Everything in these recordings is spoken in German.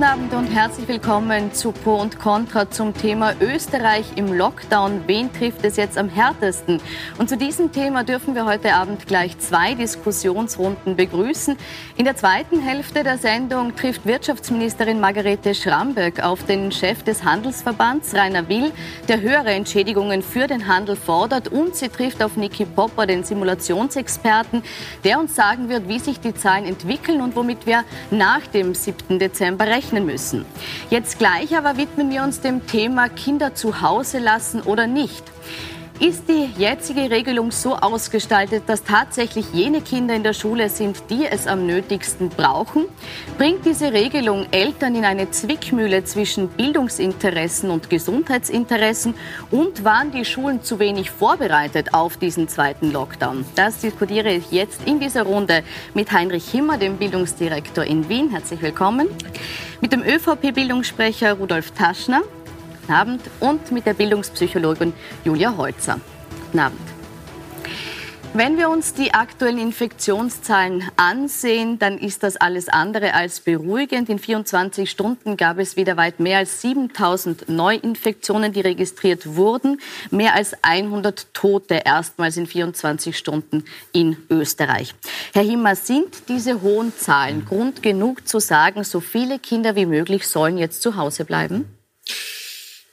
Guten Abend und herzlich willkommen zu Pro und Contra zum Thema Österreich im Lockdown. Wen trifft es jetzt am härtesten? Und zu diesem Thema dürfen wir heute Abend gleich zwei Diskussionsrunden begrüßen. In der zweiten Hälfte der Sendung trifft Wirtschaftsministerin Margarete Schramberg auf den Chef des Handelsverbands Rainer Will, der höhere Entschädigungen für den Handel fordert. Und sie trifft auf Niki Popper, den Simulationsexperten, der uns sagen wird, wie sich die Zahlen entwickeln und womit wir nach dem 7. Dezember rechnen rechnen müssen. Jetzt gleich aber widmen wir uns dem Thema Kinder zu Hause lassen oder nicht. Ist die jetzige Regelung so ausgestaltet, dass tatsächlich jene Kinder in der Schule sind, die es am nötigsten brauchen? Bringt diese Regelung Eltern in eine Zwickmühle zwischen Bildungsinteressen und Gesundheitsinteressen? Und waren die Schulen zu wenig vorbereitet auf diesen zweiten Lockdown? Das diskutiere ich jetzt in dieser Runde mit Heinrich Himmer, dem Bildungsdirektor in Wien. Herzlich willkommen. Mit dem ÖVP-Bildungssprecher Rudolf Taschner. Guten Abend. Und mit der Bildungspsychologin Julia Holzer. Guten Abend. Wenn wir uns die aktuellen Infektionszahlen ansehen, dann ist das alles andere als beruhigend. In 24 Stunden gab es wieder weit mehr als 7000 Neuinfektionen, die registriert wurden. Mehr als 100 Tote erstmals in 24 Stunden in Österreich. Herr Himmer, sind diese hohen Zahlen Grund genug zu sagen, so viele Kinder wie möglich sollen jetzt zu Hause bleiben?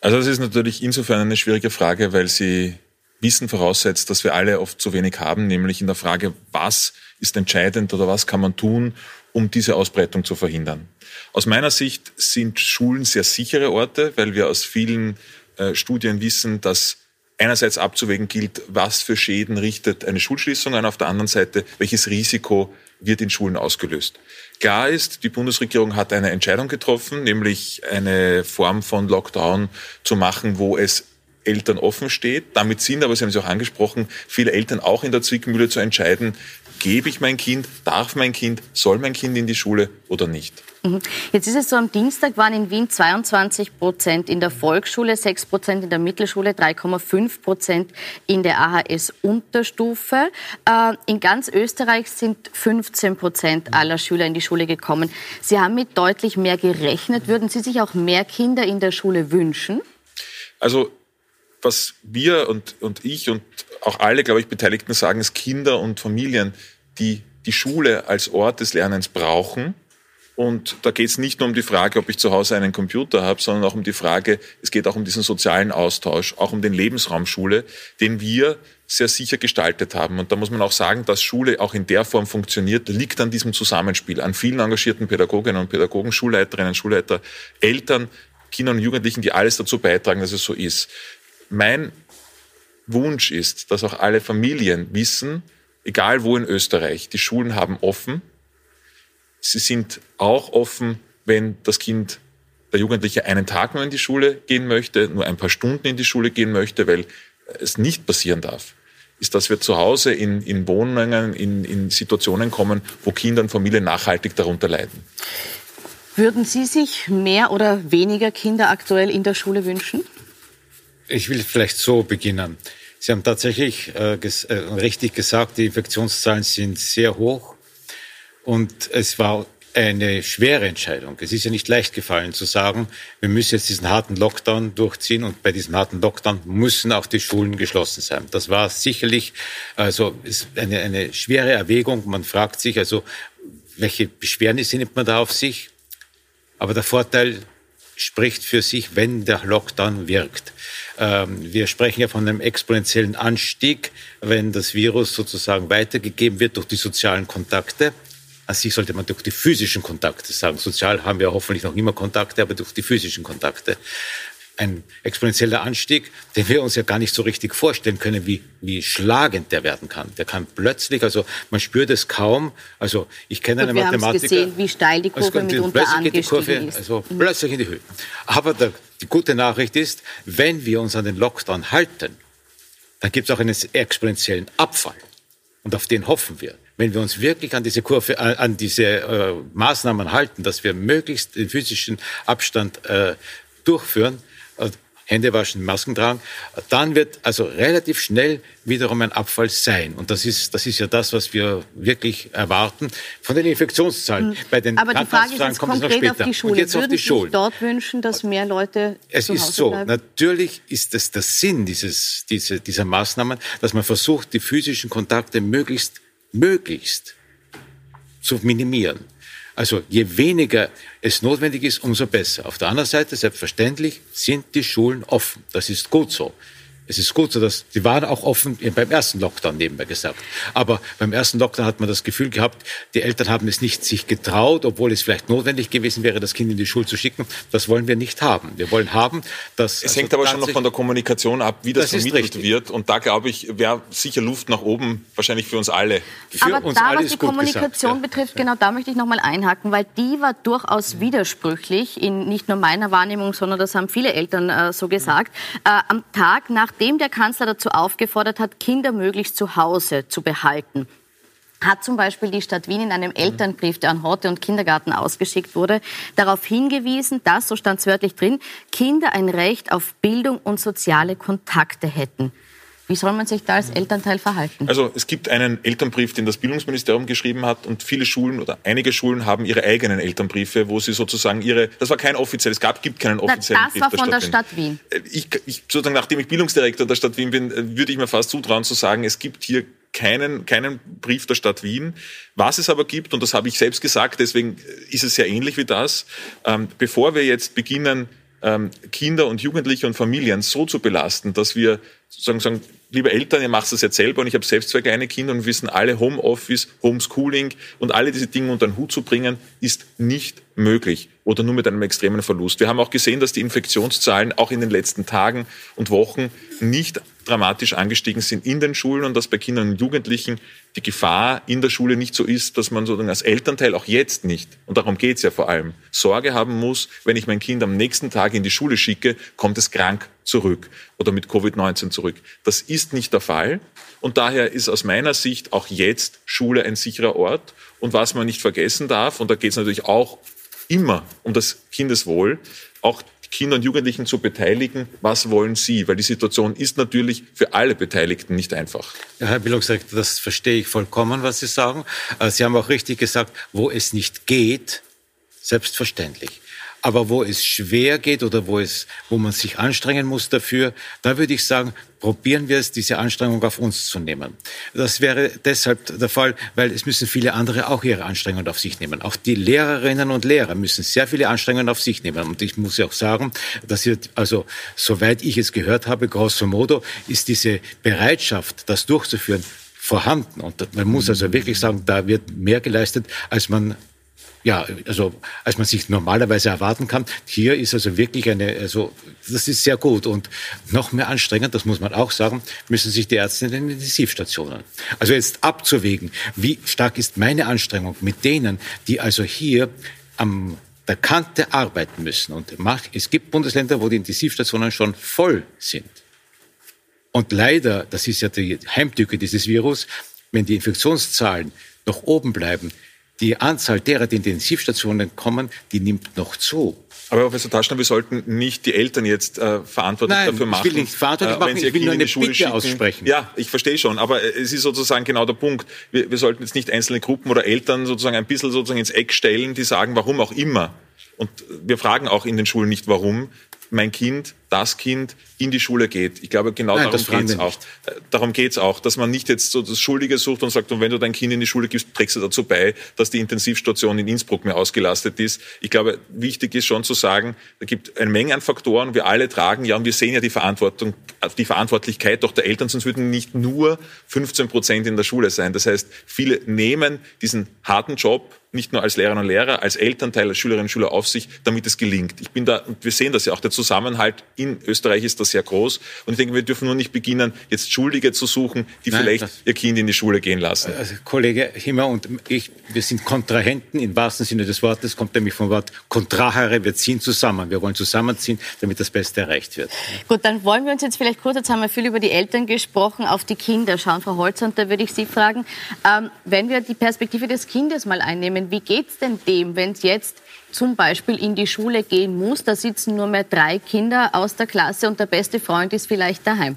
Also das ist natürlich insofern eine schwierige Frage, weil sie Wissen voraussetzt, dass wir alle oft zu wenig haben, nämlich in der Frage, was ist entscheidend oder was kann man tun, um diese Ausbreitung zu verhindern. Aus meiner Sicht sind Schulen sehr sichere Orte, weil wir aus vielen äh, Studien wissen, dass einerseits abzuwägen gilt, was für Schäden richtet eine Schulschließung an, auf der anderen Seite, welches Risiko wird in Schulen ausgelöst. Klar ist, die Bundesregierung hat eine Entscheidung getroffen, nämlich eine Form von Lockdown zu machen, wo es Eltern offen steht. Damit sind, aber Sie haben es auch angesprochen, viele Eltern auch in der Zwickmühle zu entscheiden, gebe ich mein Kind, darf mein Kind, soll mein Kind in die Schule oder nicht. Mhm. Jetzt ist es so, am Dienstag waren in Wien 22 Prozent in der Volksschule, 6 Prozent in der Mittelschule, 3,5 Prozent in der AHS-Unterstufe. Äh, in ganz Österreich sind 15 Prozent aller Schüler in die Schule gekommen. Sie haben mit deutlich mehr gerechnet. Würden Sie sich auch mehr Kinder in der Schule wünschen? Also was wir und, und ich und auch alle, glaube ich, Beteiligten sagen, ist Kinder und Familien, die die Schule als Ort des Lernens brauchen. Und da geht es nicht nur um die Frage, ob ich zu Hause einen Computer habe, sondern auch um die Frage, es geht auch um diesen sozialen Austausch, auch um den Lebensraum Schule, den wir sehr sicher gestaltet haben. Und da muss man auch sagen, dass Schule auch in der Form funktioniert, liegt an diesem Zusammenspiel, an vielen engagierten Pädagoginnen und Pädagogen, Schulleiterinnen, Schulleiter, Eltern, Kindern und Jugendlichen, die alles dazu beitragen, dass es so ist. Mein Wunsch ist, dass auch alle Familien wissen, egal wo in Österreich, die Schulen haben offen. Sie sind auch offen, wenn das Kind, der Jugendliche einen Tag nur in die Schule gehen möchte, nur ein paar Stunden in die Schule gehen möchte, weil es nicht passieren darf, ist, dass wir zu Hause in, in Wohnungen, in, in Situationen kommen, wo Kinder und Familien nachhaltig darunter leiden. Würden Sie sich mehr oder weniger Kinder aktuell in der Schule wünschen? Ich will vielleicht so beginnen. Sie haben tatsächlich äh, ges äh, richtig gesagt, die Infektionszahlen sind sehr hoch. Und es war eine schwere Entscheidung. Es ist ja nicht leicht gefallen zu sagen, wir müssen jetzt diesen harten Lockdown durchziehen und bei diesem harten Lockdown müssen auch die Schulen geschlossen sein. Das war sicherlich also eine, eine schwere Erwägung. Man fragt sich also, welche Beschwernisse nimmt man da auf sich? Aber der Vorteil spricht für sich, wenn der Lockdown wirkt. Ähm, wir sprechen ja von einem exponentiellen Anstieg, wenn das Virus sozusagen weitergegeben wird durch die sozialen Kontakte. An sich sollte man durch die physischen Kontakte sagen. Sozial haben wir hoffentlich noch immer Kontakte, aber durch die physischen Kontakte ein exponentieller Anstieg, den wir uns ja gar nicht so richtig vorstellen können, wie, wie schlagend der werden kann. Der kann plötzlich, also man spürt es kaum. Also ich kenne einen Mathematiker. Wir gesehen, wie steil die Kurve also, mitunter plötzlich die Kurve, ist. Also mhm. plötzlich in die Höhe. Aber der, die gute Nachricht ist, wenn wir uns an den Lockdown halten, dann gibt es auch einen exponentiellen Abfall. Und auf den hoffen wir. Wenn wir uns wirklich an diese Kurve, äh, an diese äh, Maßnahmen halten, dass wir möglichst den physischen Abstand äh, durchführen, Hände waschen, Masken tragen. Dann wird also relativ schnell wiederum ein Abfall sein. Und das ist, das ist ja das, was wir wirklich erwarten von den Infektionszahlen. Mhm. Bei den Aber die Frage ist jetzt konkret auf die Schule. Und jetzt Würden auf die Schulen. Dort wünschen, dass mehr Leute Es ist so, bleiben? natürlich ist es der Sinn dieses, diese, dieser Maßnahmen, dass man versucht, die physischen Kontakte möglichst, möglichst zu minimieren. Also je weniger es notwendig ist, umso besser. Auf der anderen Seite, selbstverständlich, sind die Schulen offen. Das ist gut so. Es ist gut so, dass die waren auch offen beim ersten Lockdown nebenbei gesagt. Aber beim ersten Lockdown hat man das Gefühl gehabt, die Eltern haben es nicht sich getraut, obwohl es vielleicht notwendig gewesen wäre, das Kind in die Schule zu schicken. Das wollen wir nicht haben. Wir wollen haben, dass es also hängt aber schon noch von der Kommunikation ab, wie das, das vermittelt wird. Und da glaube ich, wäre sicher Luft nach oben, wahrscheinlich für uns alle. Für aber uns da, was die Kommunikation gesagt, betrifft, ja. genau da möchte ich noch mal einhaken, weil die war durchaus widersprüchlich in nicht nur meiner Wahrnehmung, sondern das haben viele Eltern äh, so gesagt. Äh, am Tag nach nachdem der Kanzler dazu aufgefordert hat, Kinder möglichst zu Hause zu behalten, hat zum Beispiel die Stadt Wien in einem Elternbrief, der an Horte und Kindergarten ausgeschickt wurde, darauf hingewiesen, dass, so stand es wörtlich drin, Kinder ein Recht auf Bildung und soziale Kontakte hätten. Wie soll man sich da als Elternteil verhalten? Also es gibt einen Elternbrief, den das Bildungsministerium geschrieben hat und viele Schulen oder einige Schulen haben ihre eigenen Elternbriefe, wo sie sozusagen ihre, das war kein offizielles, es gab, gibt keinen offiziellen Na, das Brief war von der Stadt, der Stadt Wien. Äh, ich, ich, sozusagen, nachdem ich Bildungsdirektor der Stadt Wien bin, äh, würde ich mir fast zutrauen zu sagen, es gibt hier keinen, keinen Brief der Stadt Wien. Was es aber gibt, und das habe ich selbst gesagt, deswegen ist es sehr ähnlich wie das, ähm, bevor wir jetzt beginnen, ähm, Kinder und Jugendliche und Familien so zu belasten, dass wir sozusagen sagen, liebe Eltern, ihr macht das jetzt selber und ich habe selbst zwei kleine Kinder und wissen alle, Homeoffice, Homeschooling und alle diese Dinge unter den Hut zu bringen, ist nicht möglich oder nur mit einem extremen Verlust. Wir haben auch gesehen, dass die Infektionszahlen auch in den letzten Tagen und Wochen nicht dramatisch angestiegen sind in den Schulen und dass bei Kindern und Jugendlichen die Gefahr in der Schule nicht so ist, dass man sozusagen als Elternteil auch jetzt nicht, und darum geht es ja vor allem, Sorge haben muss, wenn ich mein Kind am nächsten Tag in die Schule schicke, kommt es krank zurück oder mit Covid-19 zurück. Das ist nicht der Fall und daher ist aus meiner Sicht auch jetzt Schule ein sicherer Ort. Und was man nicht vergessen darf, und da geht es natürlich auch immer um das Kindeswohl, auch Kinder und Jugendlichen zu beteiligen. Was wollen Sie? Weil die Situation ist natürlich für alle Beteiligten nicht einfach. Ja, Herr Bildungsdirektor, das verstehe ich vollkommen, was Sie sagen. Äh, Sie haben auch richtig gesagt, wo es nicht geht, selbstverständlich. Aber wo es schwer geht oder wo, es, wo man sich anstrengen muss dafür, da würde ich sagen, probieren wir es, diese Anstrengung auf uns zu nehmen. Das wäre deshalb der Fall, weil es müssen viele andere auch ihre Anstrengungen auf sich nehmen. Auch die Lehrerinnen und Lehrer müssen sehr viele Anstrengungen auf sich nehmen. Und ich muss ja auch sagen, dass hier, also soweit ich es gehört habe, grosso modo, ist diese Bereitschaft, das durchzuführen, vorhanden. Und man muss also wirklich sagen, da wird mehr geleistet, als man ja, also als man sich normalerweise erwarten kann. Hier ist also wirklich eine, also das ist sehr gut und noch mehr anstrengend, das muss man auch sagen, müssen sich die Ärzte in den Intensivstationen. Also jetzt abzuwägen, wie stark ist meine Anstrengung mit denen, die also hier am der Kante arbeiten müssen. Und es gibt Bundesländer, wo die Intensivstationen schon voll sind. Und leider, das ist ja die Heimtücke dieses Virus, wenn die Infektionszahlen noch oben bleiben, die Anzahl derer, die in die Intensivstationen kommen, die nimmt noch zu. Aber Professor Taschner, wir sollten nicht die Eltern jetzt äh, verantwortlich Nein, dafür machen. Ich will nicht verantwortlich äh, machen, ich will nur eine Bitte schicken. aussprechen. Ja, ich verstehe schon, aber äh, es ist sozusagen genau der Punkt. Wir, wir sollten jetzt nicht einzelne Gruppen oder Eltern sozusagen ein bisschen sozusagen ins Eck stellen, die sagen, warum auch immer. Und wir fragen auch in den Schulen nicht, warum mein Kind das Kind in die Schule geht. Ich glaube, genau Nein, darum geht es auch. Äh, darum geht's auch, dass man nicht jetzt so das Schuldige sucht und sagt, und wenn du dein Kind in die Schule gibst, trägst du dazu bei, dass die Intensivstation in Innsbruck mehr ausgelastet ist. Ich glaube, wichtig ist schon zu sagen, da gibt eine Menge an Faktoren, wir alle tragen, ja, und wir sehen ja die Verantwortung, die Verantwortlichkeit doch der Eltern, sonst würden nicht nur 15 Prozent in der Schule sein. Das heißt, viele nehmen diesen harten Job nicht nur als Lehrerinnen und Lehrer, als Elternteil, als Schülerinnen und Schüler auf sich, damit es gelingt. Ich bin da, und wir sehen das ja auch, der Zusammenhalt in Österreich ist das sehr groß. Und ich denke, wir dürfen nur nicht beginnen, jetzt Schuldige zu suchen, die Nein, vielleicht ihr Kind in die Schule gehen lassen. Also, Kollege Himmer und ich, wir sind Kontrahenten im wahrsten Sinne des Wortes, kommt nämlich vom Wort Kontrahere, wir ziehen zusammen. Wir wollen zusammenziehen, damit das Beste erreicht wird. Gut, dann wollen wir uns jetzt vielleicht kurz, jetzt haben wir viel über die Eltern gesprochen, auf die Kinder schauen. Frau Holzer, und da würde ich Sie fragen, ähm, wenn wir die Perspektive des Kindes mal einnehmen. Wie geht es denn dem, wenn es jetzt zum Beispiel in die Schule gehen muss? Da sitzen nur mehr drei Kinder aus der Klasse und der beste Freund ist vielleicht daheim.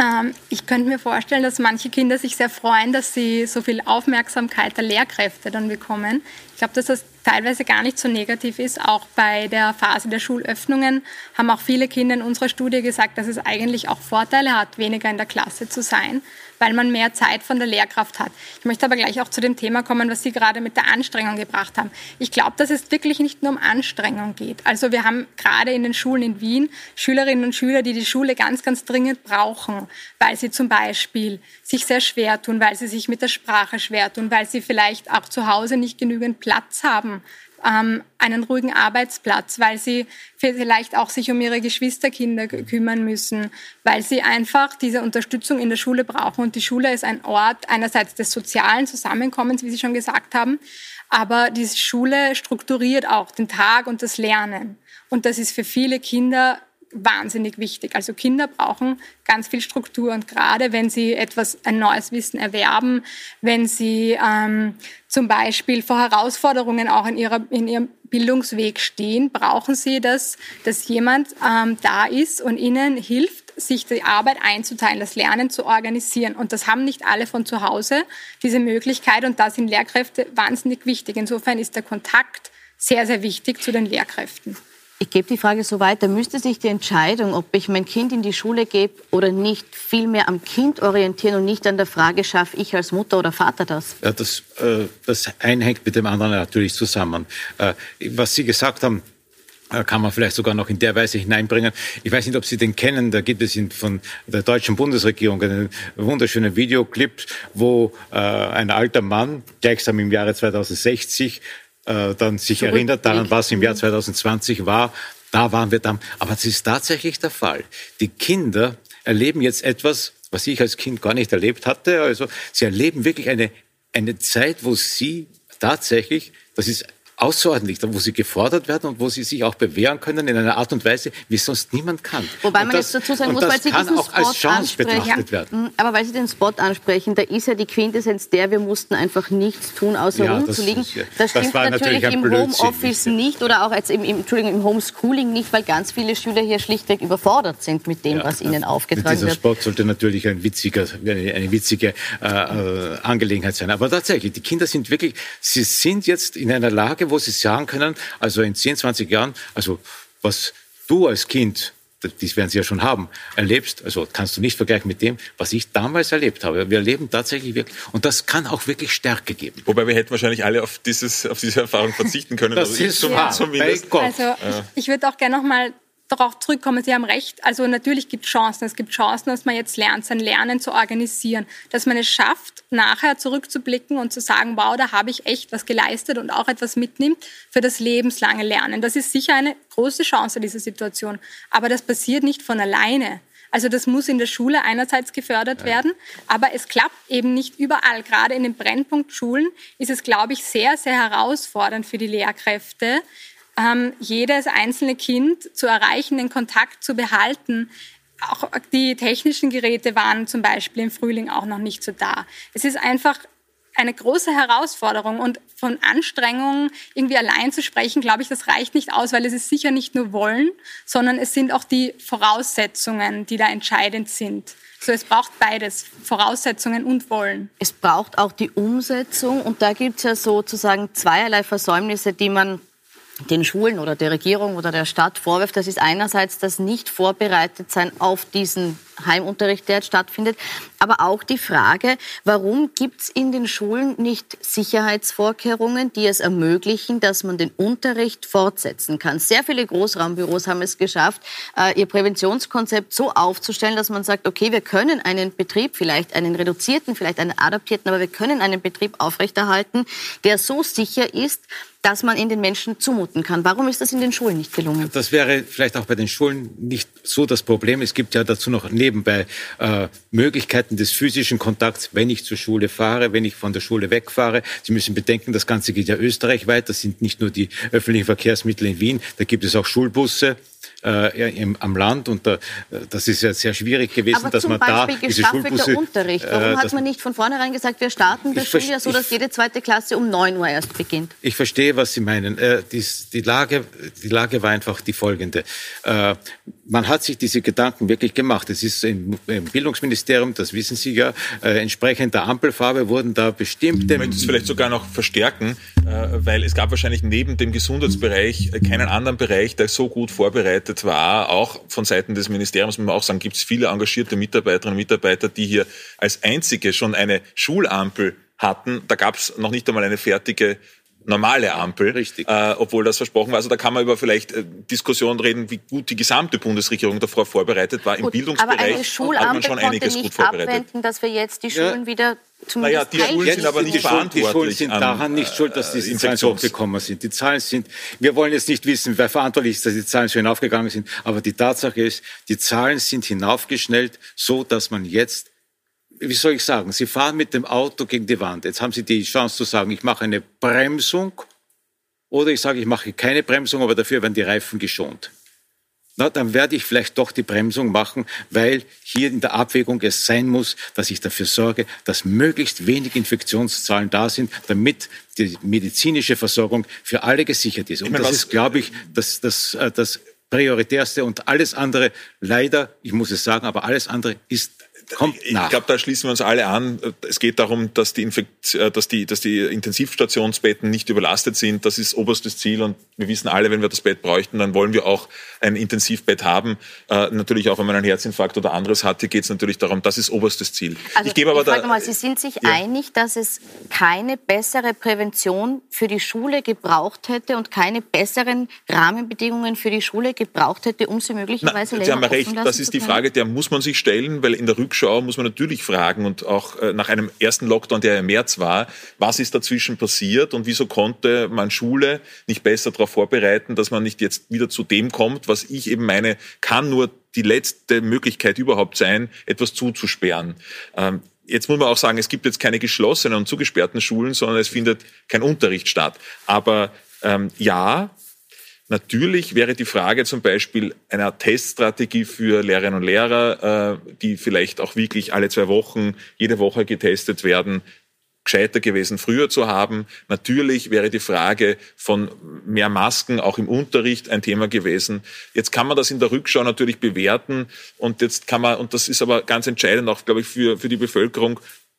Ähm, ich könnte mir vorstellen, dass manche Kinder sich sehr freuen, dass sie so viel Aufmerksamkeit der Lehrkräfte dann bekommen. Ich glaube, dass das teilweise gar nicht so negativ ist. Auch bei der Phase der Schulöffnungen haben auch viele Kinder in unserer Studie gesagt, dass es eigentlich auch Vorteile hat, weniger in der Klasse zu sein weil man mehr Zeit von der Lehrkraft hat. Ich möchte aber gleich auch zu dem Thema kommen, was Sie gerade mit der Anstrengung gebracht haben. Ich glaube, dass es wirklich nicht nur um Anstrengung geht. Also wir haben gerade in den Schulen in Wien Schülerinnen und Schüler, die die Schule ganz, ganz dringend brauchen, weil sie zum Beispiel sich sehr schwer tun, weil sie sich mit der Sprache schwer tun, weil sie vielleicht auch zu Hause nicht genügend Platz haben ähm, einen ruhigen Arbeitsplatz, weil sie vielleicht auch sich um ihre Geschwisterkinder kümmern müssen, weil sie einfach diese Unterstützung in der Schule brauchen. Und die Schule ist ein Ort einerseits des sozialen Zusammenkommens, wie Sie schon gesagt haben, aber die Schule strukturiert auch den Tag und das Lernen. Und das ist für viele Kinder wahnsinnig wichtig. Also Kinder brauchen ganz viel Struktur und gerade wenn sie etwas, ein neues Wissen erwerben, wenn sie ähm, zum Beispiel vor Herausforderungen auch in, ihrer, in ihrem Bildungsweg stehen, brauchen sie das, dass jemand ähm, da ist und ihnen hilft, sich die Arbeit einzuteilen, das Lernen zu organisieren. Und das haben nicht alle von zu Hause, diese Möglichkeit. Und da sind Lehrkräfte wahnsinnig wichtig. Insofern ist der Kontakt sehr, sehr wichtig zu den Lehrkräften. Ich gebe die Frage so weiter. Müsste sich die Entscheidung, ob ich mein Kind in die Schule gebe oder nicht, viel mehr am Kind orientieren und nicht an der Frage, schaffe ich als Mutter oder Vater das? Ja, das, äh, das eine hängt mit dem anderen natürlich zusammen. Äh, was Sie gesagt haben, äh, kann man vielleicht sogar noch in der Weise hineinbringen. Ich weiß nicht, ob Sie den kennen. Da gibt es von der deutschen Bundesregierung einen wunderschönen Videoclip, wo äh, ein alter Mann, gleichsam im Jahre 2060, äh, dann sich Zurück erinnert daran, was im Jahr 2020 war. Da waren wir dann. Aber es ist tatsächlich der Fall. Die Kinder erleben jetzt etwas, was ich als Kind gar nicht erlebt hatte. Also sie erleben wirklich eine, eine Zeit, wo sie tatsächlich, das ist außerordentlich, wo sie gefordert werden und wo sie sich auch bewähren können in einer Art und Weise, wie sonst niemand kann. Wobei und man das, jetzt dazu sagen muss, weil Sie diesen Spot ansprechen. Werden. Aber weil Sie den Spot ansprechen, da ist ja die Quintessenz der, wir mussten einfach nichts tun, außer ja, rumzuliegen. Das, ja, das stimmt das natürlich, natürlich im Homeoffice nicht oder auch jetzt im, im, Entschuldigung, im Homeschooling nicht, weil ganz viele Schüler hier schlichtweg überfordert sind mit dem, ja, was ihnen aufgetragen dieser wird. Dieser Spot sollte natürlich ein witziger, eine, eine witzige äh, äh, Angelegenheit sein. Aber tatsächlich, die Kinder sind wirklich, sie sind jetzt in einer Lage, wo sie sagen können, also in 10, 20 Jahren, also was du als Kind das werden Sie ja schon haben, erlebst, also kannst du nicht vergleichen mit dem, was ich damals erlebt habe. Wir erleben tatsächlich wirklich, und das kann auch wirklich Stärke geben. Wobei wir hätten wahrscheinlich alle auf, dieses, auf diese Erfahrung verzichten können. das also ist so ja. zumindest. Also ich, ich würde auch gerne noch mal darauf zurückkommen, Sie haben recht. Also natürlich gibt es Chancen. Es gibt Chancen, dass man jetzt lernt, sein Lernen zu organisieren, dass man es schafft, nachher zurückzublicken und zu sagen, wow, da habe ich echt was geleistet und auch etwas mitnimmt für das lebenslange Lernen. Das ist sicher eine große Chance dieser Situation. Aber das passiert nicht von alleine. Also das muss in der Schule einerseits gefördert ja. werden, aber es klappt eben nicht überall. Gerade in den Brennpunktschulen ist es, glaube ich, sehr, sehr herausfordernd für die Lehrkräfte, ähm, jedes einzelne Kind zu erreichen, den Kontakt zu behalten. Auch die technischen Geräte waren zum Beispiel im Frühling auch noch nicht so da. Es ist einfach eine große Herausforderung und von Anstrengungen irgendwie allein zu sprechen, glaube ich, das reicht nicht aus, weil es ist sicher nicht nur Wollen, sondern es sind auch die Voraussetzungen, die da entscheidend sind. So, es braucht beides, Voraussetzungen und Wollen. Es braucht auch die Umsetzung und da gibt es ja sozusagen zweierlei Versäumnisse, die man den Schulen oder der Regierung oder der Stadt vorwirft, das ist einerseits das nicht vorbereitet sein auf diesen Heimunterricht, der jetzt stattfindet, aber auch die Frage, warum gibt es in den Schulen nicht Sicherheitsvorkehrungen, die es ermöglichen, dass man den Unterricht fortsetzen kann. Sehr viele Großraumbüros haben es geschafft, äh, ihr Präventionskonzept so aufzustellen, dass man sagt, okay, wir können einen Betrieb, vielleicht einen reduzierten, vielleicht einen adaptierten, aber wir können einen Betrieb aufrechterhalten, der so sicher ist, dass man in den Menschen zumuten kann. Warum ist das in den Schulen nicht gelungen? Das wäre vielleicht auch bei den Schulen nicht so das Problem. Es gibt ja dazu noch nebenbei äh, Möglichkeiten des physischen Kontakts, wenn ich zur Schule fahre, wenn ich von der Schule wegfahre. Sie müssen bedenken, das Ganze geht ja österreichweit. Das sind nicht nur die öffentlichen Verkehrsmittel in Wien. Da gibt es auch Schulbusse äh, im, am Land und da, das ist ja sehr schwierig gewesen, Aber dass zum man Beispiel da diese gestaffelter Schulbusse, Unterricht. Warum äh, hat man nicht von vornherein gesagt, wir starten das Schuljahr so, dass jede zweite Klasse um 9 Uhr erst beginnt? Ich verstehe, was Sie meinen. Äh, dies, die, Lage, die Lage war einfach die folgende. Äh, man hat sich diese Gedanken wirklich gemacht. Es ist im, im Bildungsministerium, das wissen Sie ja, äh, entsprechend der Ampelfarbe wurden da bestimmte Ich möchte es vielleicht sogar noch verstärken, äh, weil es gab wahrscheinlich neben dem Gesundheitsbereich äh, keinen anderen Bereich, der so gut vorbereitet war. Auch von Seiten des Ministeriums muss man auch sagen, gibt es viele engagierte Mitarbeiterinnen und Mitarbeiter, die hier als einzige schon eine Schulampel hatten. Da gab es noch nicht einmal eine fertige normale Ampel, Richtig. Äh, obwohl das versprochen war. Also da kann man über vielleicht äh, Diskussionen reden, wie gut die gesamte Bundesregierung davor vorbereitet war. Im Gut, aber Bildungsbereich eine hat man Schulampel schon konnte einiges gut nicht vorbereitet. abwenden, dass wir jetzt die Ja. Schulen wieder Naja, die Schulen sind aber die, nicht Schuld, die verantwortlich Schulen sind an, daran nicht schuld, dass diese äh, Zahlen so hochgekommen sind. Die Zahlen sind, wir wollen jetzt nicht wissen, wer verantwortlich ist, dass die Zahlen so hinaufgegangen sind, aber die Tatsache ist, die Zahlen sind hinaufgeschnellt, so dass man jetzt wie soll ich sagen, Sie fahren mit dem Auto gegen die Wand. Jetzt haben Sie die Chance zu sagen, ich mache eine Bremsung oder ich sage, ich mache keine Bremsung, aber dafür werden die Reifen geschont. Na, dann werde ich vielleicht doch die Bremsung machen, weil hier in der Abwägung es sein muss, dass ich dafür sorge, dass möglichst wenig Infektionszahlen da sind, damit die medizinische Versorgung für alle gesichert ist. Und meine, das ist, glaube ich, das, das, äh, das prioritärste und alles andere, leider, ich muss es sagen, aber alles andere ist, kommt Ich glaube, da schließen wir uns alle an. Es geht darum, dass die, Infekt, äh, dass, die, dass die Intensivstationsbetten nicht überlastet sind. Das ist oberstes Ziel. Und wir wissen alle, wenn wir das Bett bräuchten, dann wollen wir auch ein Intensivbett haben. Äh, natürlich auch, wenn man einen Herzinfarkt oder anderes hat, hier geht es natürlich darum, das ist oberstes Ziel. Also ich gebe aber frage da, mal, Sie sind sich Ja. einig, dass es keine bessere Prävention für die Schule gebraucht hätte und keine besseren Rahmenbedingungen für die Schule gebraucht hätte, um sie möglicherweise Na, Sie länger haben ja offen recht, das zu ist die? Frage, der muss man sich stellen, weil in der Rückschau muss man natürlich fragen und auch äh, nach einem ersten Lockdown, der im März war, was ist dazwischen passiert und wieso konnte man Schule nicht besser darauf vorbereiten, dass man nicht jetzt wieder zu dem kommt, was ich eben meine, kann nur die letzte Möglichkeit überhaupt sein, etwas zuzusperren. Ähm, Jetzt muss man auch sagen, es gibt jetzt keine geschlossenen und zugesperrten Schulen, sondern es findet kein Unterricht statt. Aber ähm, ja, Natürlich wäre die Frage zum Beispiel einer Teststrategie für Lehrerinnen und Lehrer, äh, die vielleicht auch wirklich alle zwei Wochen, jede Woche getestet werden, gescheiter gewesen, früher zu haben. Natürlich wäre die Frage von mehr Masken auch im Unterricht ein Thema gewesen. Jetzt kann man das in der Rückschau natürlich bewerten und jetzt kann man, und das ist aber ganz entscheidend auch, glaube ich, für, für die Bevölkerung,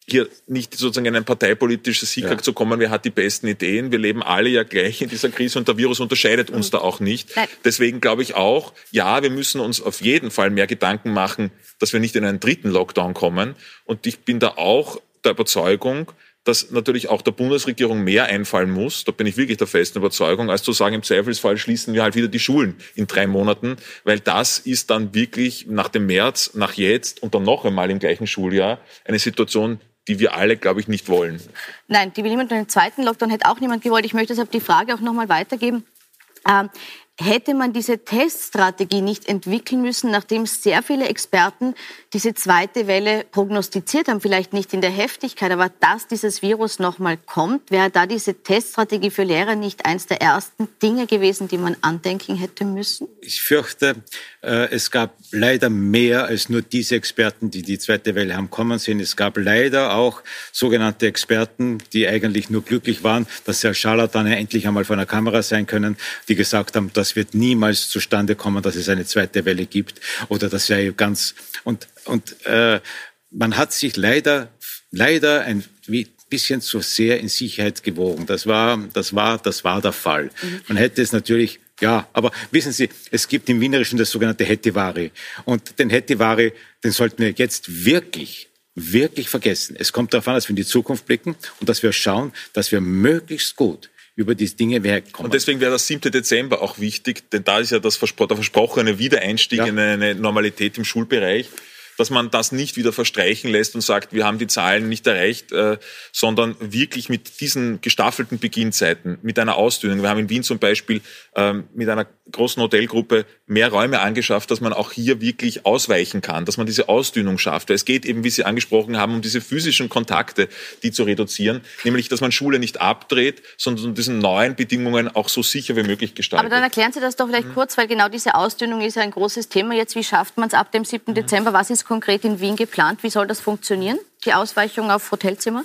hier nicht sozusagen in ein parteipolitisches Hickhack Ja. zu kommen, wer hat die besten Ideen. Wir leben alle ja gleich in dieser Krise und der Virus unterscheidet uns da auch nicht. Nein. Deswegen glaube ich auch, ja, wir müssen uns auf jeden Fall mehr Gedanken machen, dass wir nicht in einen dritten Lockdown kommen. Und ich bin da auch der Überzeugung, dass natürlich auch der Bundesregierung mehr einfallen muss, da bin ich wirklich der festen Überzeugung, als zu sagen, im Zweifelsfall schließen wir halt wieder die Schulen in drei Monaten, weil das ist dann wirklich nach dem März, nach jetzt und dann noch einmal im gleichen Schuljahr eine Situation, die wir alle, glaube ich, nicht wollen. Nein, die will niemand einen zweiten Lockdown hätte auch niemand gewollt. Ich möchte deshalb die Frage auch noch mal weitergeben. Ähm, hätte man diese Teststrategie nicht entwickeln müssen, nachdem sehr viele Experten diese zweite Welle prognostiziert haben, vielleicht nicht in der Heftigkeit, aber dass dieses Virus noch mal kommt, wäre da diese Teststrategie für Lehrer nicht eins der ersten Dinge gewesen, die man andenken hätte müssen? Ich fürchte, es gab leider mehr als nur diese Experten, die die zweite Welle haben kommen sehen. Es gab leider auch sogenannte Experten, die eigentlich nur glücklich waren, dass sie als Scharlatane endlich einmal vor einer Kamera sein können, die gesagt haben, das wird niemals zustande kommen, dass es eine zweite Welle gibt oder das wäre ganz und und äh, man hat sich leider leider ein wie bisschen zu sehr in Sicherheit gewogen. Das war, das war, das war der Fall. Man hätte es natürlich, ja, aber wissen Sie, es gibt im Wienerischen das sogenannte Hettivari. Und den Hettivari, den sollten wir jetzt wirklich, wirklich vergessen. Es kommt darauf an, dass wir in die Zukunft blicken und dass wir schauen, dass wir möglichst gut über diese Dinge wegkommen. Und deswegen wäre das 7. Dezember auch wichtig, denn da ist ja das verspro der versprochene Wiedereinstieg Ja. in eine Normalität im Schulbereich. Dass man das nicht wieder verstreichen lässt und sagt, wir haben die Zahlen nicht erreicht, äh, sondern wirklich mit diesen gestaffelten Beginnzeiten, mit einer Ausdünnung. Wir haben in Wien zum Beispiel ähm, mit einer großen Hotelgruppe mehr Räume angeschafft, dass man auch hier wirklich ausweichen kann, dass man diese Ausdünnung schafft. Weil es geht eben, wie Sie angesprochen haben, um diese physischen Kontakte, die zu reduzieren, nämlich, dass man Schule nicht abdreht, sondern diesen neuen Bedingungen auch so sicher wie möglich gestaltet. Aber dann erklären Sie das doch vielleicht mhm. kurz, weil genau diese Ausdünnung ist ja ein großes Thema jetzt. Wie schafft man es ab dem 7. Mhm. Dezember? Was ist konkret in Wien geplant? Wie soll das funktionieren, die Ausweichung auf Hotelzimmer?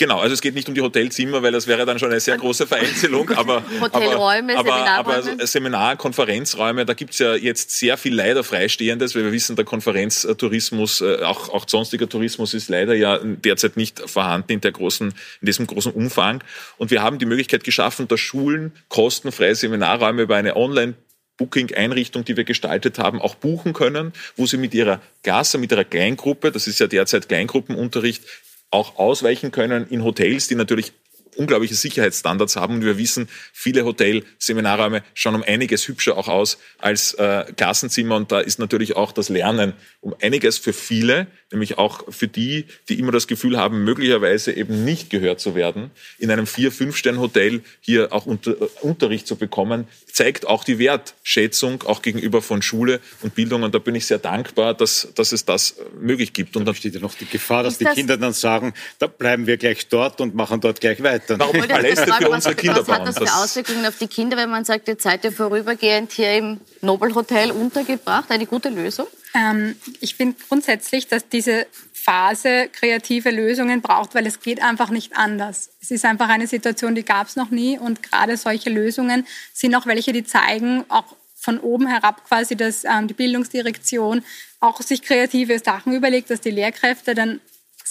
Genau, also es geht nicht um die Hotelzimmer, weil das wäre dann schon eine sehr große Vereinzelung. Aber, Hotelräume, aber, Seminarräume. Aber Seminar, Konferenzräume, da gibt es ja jetzt sehr viel leider Freistehendes, weil wir wissen, der Konferenztourismus, äh, auch, auch sonstiger Tourismus ist leider ja derzeit nicht vorhanden in, der großen, in diesem großen Umfang. Und wir haben die Möglichkeit geschaffen, dass Schulen kostenfreie Seminarräume über eine Online- Booking-Einrichtung, die wir gestaltet haben, auch buchen können, wo sie mit ihrer Klasse, mit ihrer Kleingruppe, das ist ja derzeit Kleingruppenunterricht, auch ausweichen können in Hotels, die natürlich unglaubliche Sicherheitsstandards haben. Und wir wissen, viele Hotel-Seminarräume schauen um einiges hübscher auch aus als äh, Klassenzimmer. Und da ist natürlich auch das Lernen um einiges für viele, nämlich auch für die, die immer das Gefühl haben, möglicherweise eben nicht gehört zu werden, in einem Vier-, Fünf-Stern-Hotel hier auch unter, äh, Unterricht zu bekommen, zeigt auch die Wertschätzung auch gegenüber von Schule und Bildung. Und da bin ich sehr dankbar, dass, dass es das äh, möglich gibt. Und da besteht ja noch die Gefahr, dass die das Kinder dann sagen, da bleiben wir gleich dort und machen dort gleich weiter. Warum Paläste für unsere Kinder? Was hat das für Auswirkungen auf die Kinder, wenn man sagt, jetzt seid ihr vorübergehend hier im Nobel Hotel untergebracht? Eine gute Lösung? Ähm, ich finde grundsätzlich, dass diese Phase kreative Lösungen braucht, weil es geht einfach nicht anders. Es ist einfach eine Situation, die gab es noch nie und gerade solche Lösungen sind auch welche, die zeigen, auch von oben herab quasi, dass ähm, die Bildungsdirektion auch sich kreative Sachen überlegt, dass die Lehrkräfte dann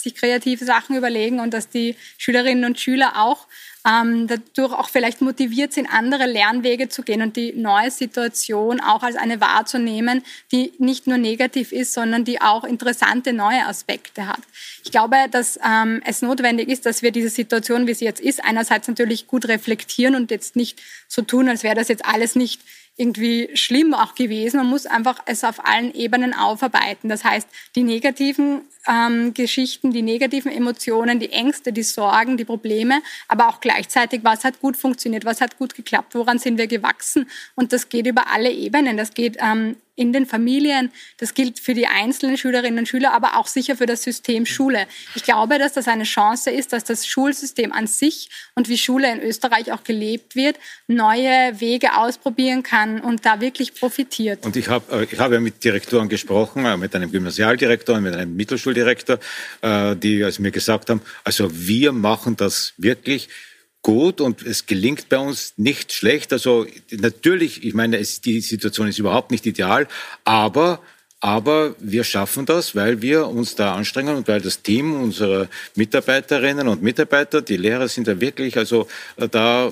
sich kreative Sachen überlegen und dass die Schülerinnen und Schüler auch ähm, dadurch auch vielleicht motiviert sind, andere Lernwege zu gehen und die neue Situation auch als eine wahrzunehmen, die nicht nur negativ ist, sondern die auch interessante neue Aspekte hat. Ich glaube, dass ähm, es notwendig ist, dass wir diese Situation, wie sie jetzt ist, einerseits natürlich gut reflektieren und jetzt nicht so tun, als wäre das jetzt alles nicht irgendwie schlimm auch gewesen. Man muss einfach es auf allen Ebenen aufarbeiten. Das heißt, die negativen ähm, Geschichten, die negativen Emotionen, die Ängste, die Sorgen, die Probleme, aber auch gleichzeitig, was hat gut funktioniert, was hat gut geklappt, woran sind wir gewachsen. Und das geht über alle Ebenen. Das geht ähm, in den Familien. Das gilt für die einzelnen Schülerinnen und Schüler, aber auch sicher für das System Schule. Ich glaube, dass das eine Chance ist, dass das Schulsystem an sich und wie Schule in Österreich auch gelebt wird, neue Wege ausprobieren kann und da wirklich profitiert. Und ich habe äh, ich hab ja mit Direktoren gesprochen, äh, mit einem Gymnasialdirektor und mit einem Mittelschuldirektor, äh, die also mir gesagt haben, also wir machen das wirklich gut und es gelingt bei uns nicht schlecht. Also natürlich, ich meine, es, die Situation ist überhaupt nicht ideal, aber aber wir schaffen das, weil wir uns da anstrengen und weil das Team unserer Mitarbeiterinnen und Mitarbeiter, die Lehrer sind da wirklich also äh, da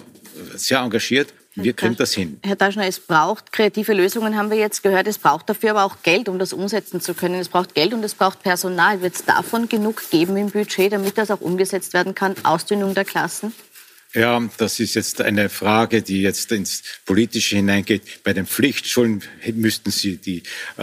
sehr engagiert. Wir kriegen das hin. Herr Taschner, es braucht kreative Lösungen, haben wir jetzt gehört. Es braucht dafür aber auch Geld, um das umsetzen zu können. Es braucht Geld und es braucht Personal. Wird es davon genug geben im Budget, damit das auch umgesetzt werden kann? Ausdünnung der Klassen? Ja, das ist jetzt eine Frage, die jetzt ins Politische hineingeht. Bei den Pflichtschulen müssten Sie die. Äh,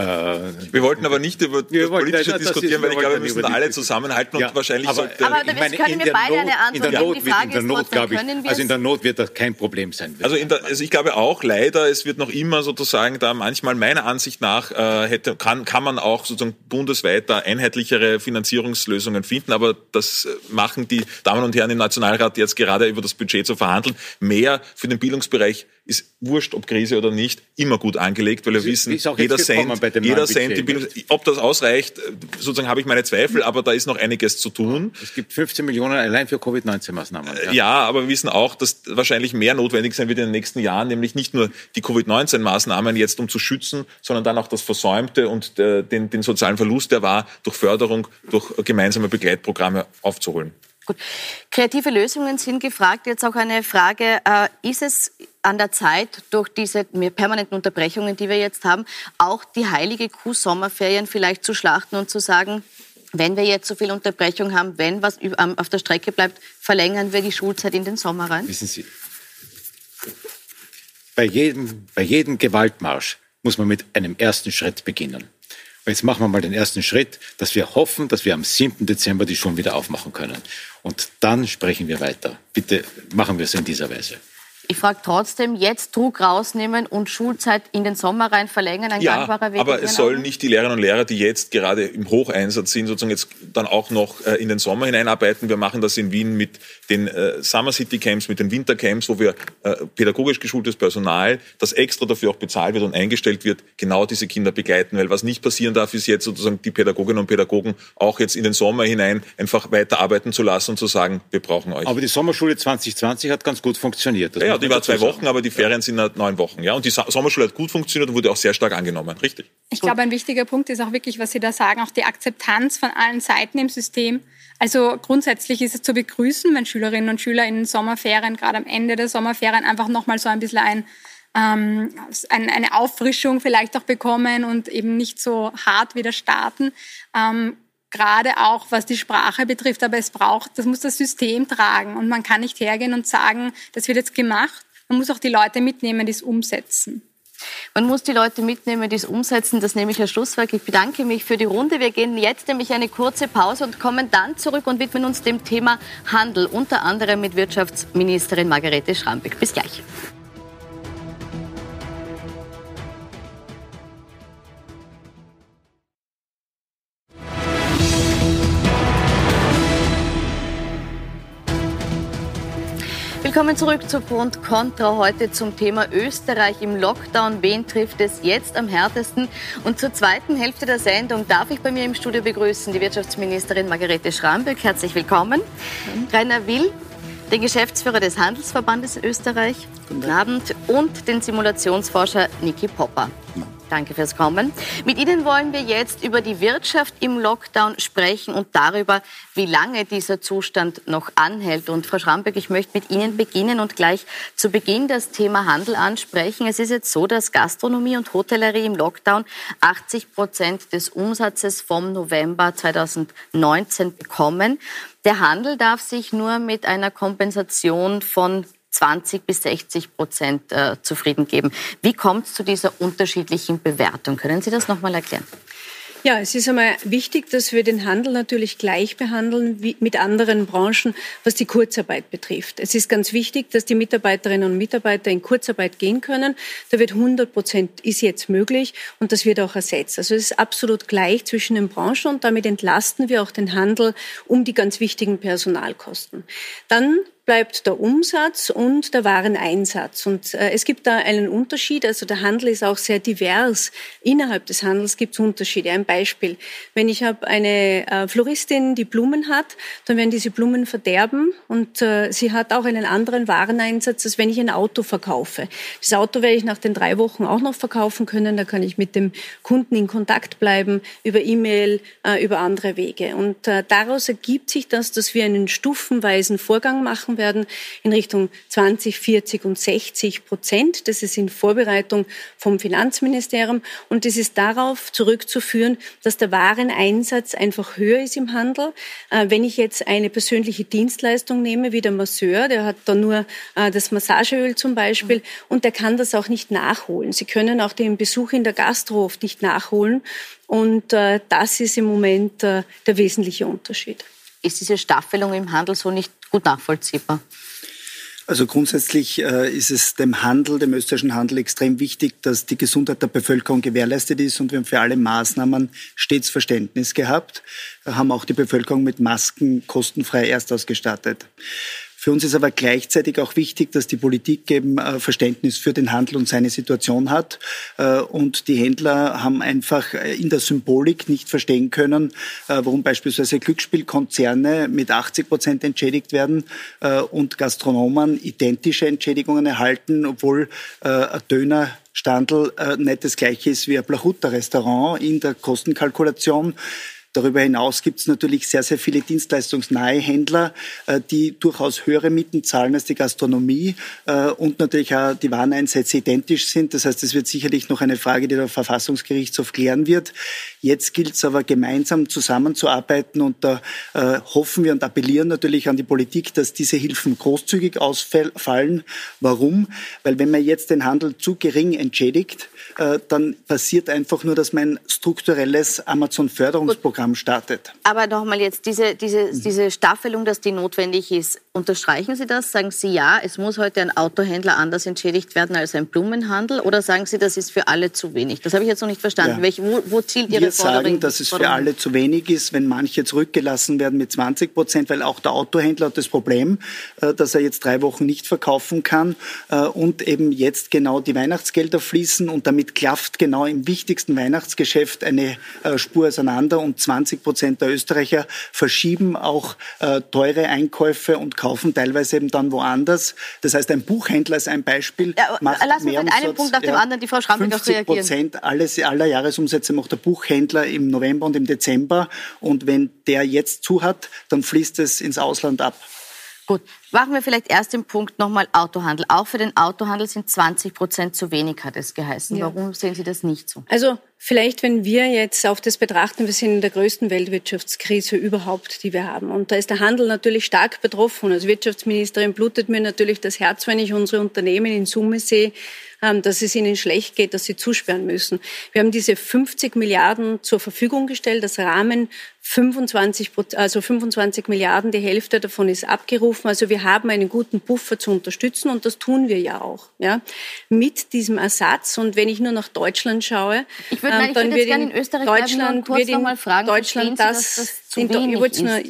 wir wollten aber nicht über das Politische nein, diskutieren, ist, weil ich glaube, wir müssen da alle zusammenhalten ja, und wahrscheinlich aber, sollte. Aber das meine, können wir beide Not, eine Antwort in der Not, die Frage in der Not, glaube ich, also in der Not wird das kein Problem sein. Also, der, also, ich glaube auch leider, es wird noch immer sozusagen da manchmal meiner Ansicht nach äh, hätte kann kann man auch sozusagen bundesweit da einheitlichere Finanzierungslösungen finden, aber das machen die Damen und Herren im Nationalrat jetzt gerade über das Budget zu verhandeln. Mehr für den Bildungsbereich ist wurscht, ob Krise oder nicht, immer gut angelegt, weil wir wissen, jeder Cent, jeder Cent, die Bildung, ob das ausreicht, sozusagen habe ich meine Zweifel, aber da ist noch einiges zu tun. Es gibt 15 Millionen allein für Covid-19-Maßnahmen. Ja. ja, aber wir wissen auch, dass wahrscheinlich mehr notwendig sein wird in den nächsten Jahren, nämlich nicht nur die Covid-19-Maßnahmen jetzt um zu schützen, sondern dann auch das Versäumte und äh, den, den sozialen Verlust, der war, durch Förderung, durch gemeinsame Begleitprogramme aufzuholen. Gut. Kreative Lösungen sind gefragt. Jetzt auch eine Frage. Äh, ist es an der Zeit, durch diese permanenten Unterbrechungen, die wir jetzt haben, auch die heilige Kuh Sommerferien vielleicht zu schlachten und zu sagen, wenn wir jetzt so viel Unterbrechung haben, wenn was auf der Strecke bleibt, verlängern wir die Schulzeit in den Sommer rein? Wissen Sie, bei jedem, bei jedem Gewaltmarsch muss man mit einem ersten Schritt beginnen. Jetzt machen wir mal den ersten Schritt, dass wir hoffen, dass wir am 7. Dezember die Schulen wieder aufmachen können. Und dann sprechen wir weiter. Bitte machen wir es in dieser Weise. Ich frage trotzdem, jetzt Druck rausnehmen und Schulzeit in den Sommer rein verlängern, ein ja, gangbarer Weg. aber es sollen nicht die Lehrerinnen und Lehrer, die jetzt gerade im Hocheinsatz sind, sozusagen jetzt dann auch noch äh, in den Sommer hineinarbeiten. Wir machen das in Wien mit den äh, Summer City Camps, mit den Winter Camps, wo wir äh, pädagogisch geschultes Personal, das extra dafür auch bezahlt wird und eingestellt wird, genau diese Kinder begleiten. Weil was nicht passieren darf, ist jetzt sozusagen die Pädagoginnen und Pädagogen auch jetzt in den Sommer hinein einfach weiterarbeiten zu lassen und zu sagen, wir brauchen euch. Aber die Sommerschule 2020 hat ganz gut funktioniert. Das ja, die war zwei Wochen, aber die Ferien sind halt neun Wochen. Ja? Und die Sommerschule hat gut funktioniert und wurde auch sehr stark angenommen. Richtig. Ich glaube, ein wichtiger Punkt ist auch wirklich, was Sie da sagen, auch die Akzeptanz von allen Seiten im System. Also grundsätzlich ist es zu begrüßen, wenn Schülerinnen und Schüler in Sommerferien, gerade am Ende der Sommerferien, einfach nochmal so ein bisschen ein, ähm, eine Auffrischung vielleicht auch bekommen und eben nicht so hart wieder starten. Ähm, gerade auch was die Sprache betrifft. Aber es braucht, das muss das System tragen. Und man kann nicht hergehen und sagen, das wird jetzt gemacht. Man muss auch die Leute mitnehmen, die es umsetzen. Man muss die Leute mitnehmen, die es umsetzen. Das nehme ich als Schlusswort. Ich bedanke mich für die Runde. Wir gehen jetzt nämlich eine kurze Pause und kommen dann zurück und widmen uns dem Thema Handel, unter anderem mit Wirtschaftsministerin Margarete Schrambeck. Bis gleich. Willkommen zurück zu Pro und Contra. Heute zum Thema Österreich im Lockdown. Wen trifft es jetzt am härtesten? Und zur zweiten Hälfte der Sendung darf ich bei mir im Studio begrüßen die Wirtschaftsministerin Margarete Schramböck. Herzlich willkommen. Rainer Will, den Geschäftsführer des Handelsverbandes Österreich. Guten Abend. Und den Simulationsforscher Niki Popper. Danke fürs Kommen. Mit Ihnen wollen wir jetzt über die Wirtschaft im Lockdown sprechen und darüber, wie lange dieser Zustand noch anhält. Und Frau Schramberg, ich möchte mit Ihnen beginnen und gleich zu Beginn das Thema Handel ansprechen. Es ist jetzt so, dass Gastronomie und Hotellerie im Lockdown 80 Prozent des Umsatzes vom November 2019 bekommen. Der Handel darf sich nur mit einer Kompensation von 20 bis 60 Prozent äh, zufrieden geben. Wie kommt es zu dieser unterschiedlichen Bewertung? Können Sie das nochmal erklären? Ja, es ist einmal wichtig, dass wir den Handel natürlich gleich behandeln wie mit anderen Branchen, was die Kurzarbeit betrifft. Es ist ganz wichtig, dass die Mitarbeiterinnen und Mitarbeiter in Kurzarbeit gehen können. Da wird 100 Prozent ist jetzt möglich und das wird auch ersetzt. Also es ist absolut gleich zwischen den Branchen und damit entlasten wir auch den Handel um die ganz wichtigen Personalkosten. Dann bleibt der Umsatz und der Wareneinsatz. Und äh, es gibt da einen Unterschied. Also der Handel ist auch sehr divers. Innerhalb des Handels gibt es Unterschiede. Ein Beispiel. Wenn ich habe eine äh, Floristin, die Blumen hat, dann werden diese Blumen verderben und äh, sie hat auch einen anderen Wareneinsatz, als wenn ich ein Auto verkaufe. Das Auto werde ich nach den drei Wochen auch noch verkaufen können. Da kann ich mit dem Kunden in Kontakt bleiben über E-Mail, äh, über andere Wege. Und äh, daraus ergibt sich das, dass wir einen stufenweisen Vorgang machen gesprochen werden in Richtung 20, 40 und 60 Prozent. Das ist in Vorbereitung vom Finanzministerium und das ist darauf zurückzuführen, dass der Wareneinsatz einfach höher ist im Handel. Äh, wenn ich jetzt eine persönliche Dienstleistung nehme, wie der Masseur, der hat da nur äh, das Massageöl zum Beispiel und der kann das auch nicht nachholen. Sie können auch den Besuch in der Gastro oft nicht nachholen und äh, das ist im Moment der wesentliche Unterschied. Ist diese Staffelung im Handel so nicht gut nachvollziehbar? Also grundsätzlich äh, ist es dem Handel, dem österreichischen Handel extrem wichtig, dass die Gesundheit der Bevölkerung gewährleistet ist und wir haben für alle Maßnahmen stets Verständnis gehabt, wir haben auch die Bevölkerung mit Masken kostenfrei erst ausgestattet. Für uns ist aber gleichzeitig auch wichtig, dass die Politik eben äh, Verständnis für den Handel und seine Situation hat. Äh, und die Händler haben einfach äh, in der Symbolik nicht verstehen können, warum beispielsweise Glücksspielkonzerne mit 80 Prozent entschädigt werden und Gastronomen identische Entschädigungen erhalten, obwohl ein Dönerstandel nicht das gleiche ist wie ein Plachuta-Restaurant in der Kostenkalkulation. Darüber hinaus gibt es natürlich sehr, sehr viele dienstleistungsnahe Händler, äh, die durchaus höhere Mieten zahlen als die Gastronomie äh, und natürlich auch die Wareneinsätze identisch sind. Das heißt, es wird sicherlich noch eine Frage, die der Verfassungsgerichtshof klären wird. Jetzt gilt es aber gemeinsam zusammenzuarbeiten und da äh, hoffen wir und appellieren natürlich an die Politik, dass diese Hilfen großzügig ausfallen. Warum? Weil wenn man jetzt den Handel zu gering entschädigt, dann passiert einfach nur, dass man ein strukturelles Amazon-Förderungsprogramm startet. Aber nochmal jetzt diese, diese, mhm. diese Staffelung, dass die notwendig ist. Unterstreichen Sie das? Sagen Sie ja, es muss heute ein Autohändler anders entschädigt werden als ein Blumenhandel? Oder sagen Sie, das ist für alle zu wenig? Das habe ich jetzt noch nicht verstanden. Ja. Welch, wo, wo, zielt Ihre Wir Forderung? sagen, dass es für alle zu wenig ist, wenn manche zurückgelassen werden mit 20 Prozent, weil auch der Autohändler hat das Problem, äh, dass er jetzt drei Wochen nicht verkaufen kann äh, und eben jetzt genau die Weihnachtsgelder fließen und damit klafft genau im wichtigsten Weihnachtsgeschäft eine äh, Spur auseinander und 20 Prozent der Österreicher verschieben auch teure Einkäufe und kaufen teilweise eben dann woanders. Das heißt, ein Buchhändler ist ein Beispiel. Ja, macht lassen wir mit einem Punkt nach dem ja, anderen die Frau Schrambeck auch reagieren. Prozent alles, aller Jahresumsätze macht der Buchhändler im November und im Dezember. Und wenn der jetzt zu hat, dann fließt es ins Ausland ab. Gut, machen wir vielleicht erst den Punkt nochmal Autohandel. Auch für den Autohandel sind 20 Prozent zu wenig, hat es geheißen. Ja. Warum sehen Sie das nicht so? Also vielleicht, wenn wir jetzt auf das betrachten, wir sind in der größten Weltwirtschaftskrise überhaupt, die wir haben. Und da ist der Handel natürlich stark betroffen. Als Wirtschaftsministerin blutet mir natürlich das Herz, wenn ich unsere Unternehmen in Summe sehe, ähm, dass es ihnen schlecht geht, dass sie zusperren müssen. Wir haben diese 50 Milliarden zur Verfügung gestellt, das Rahmen 25, also 25 Milliarden, die Hälfte davon ist abgerufen. Also wir haben einen guten Puffer zu unterstützen und das tun wir ja auch. Ja, mit diesem Ersatz. Und wenn ich nur nach Deutschland schaue, ich würde, ähm, dann wird in Österreich Deutschland, kurz wird in fragen, Deutschland das, das in, nur,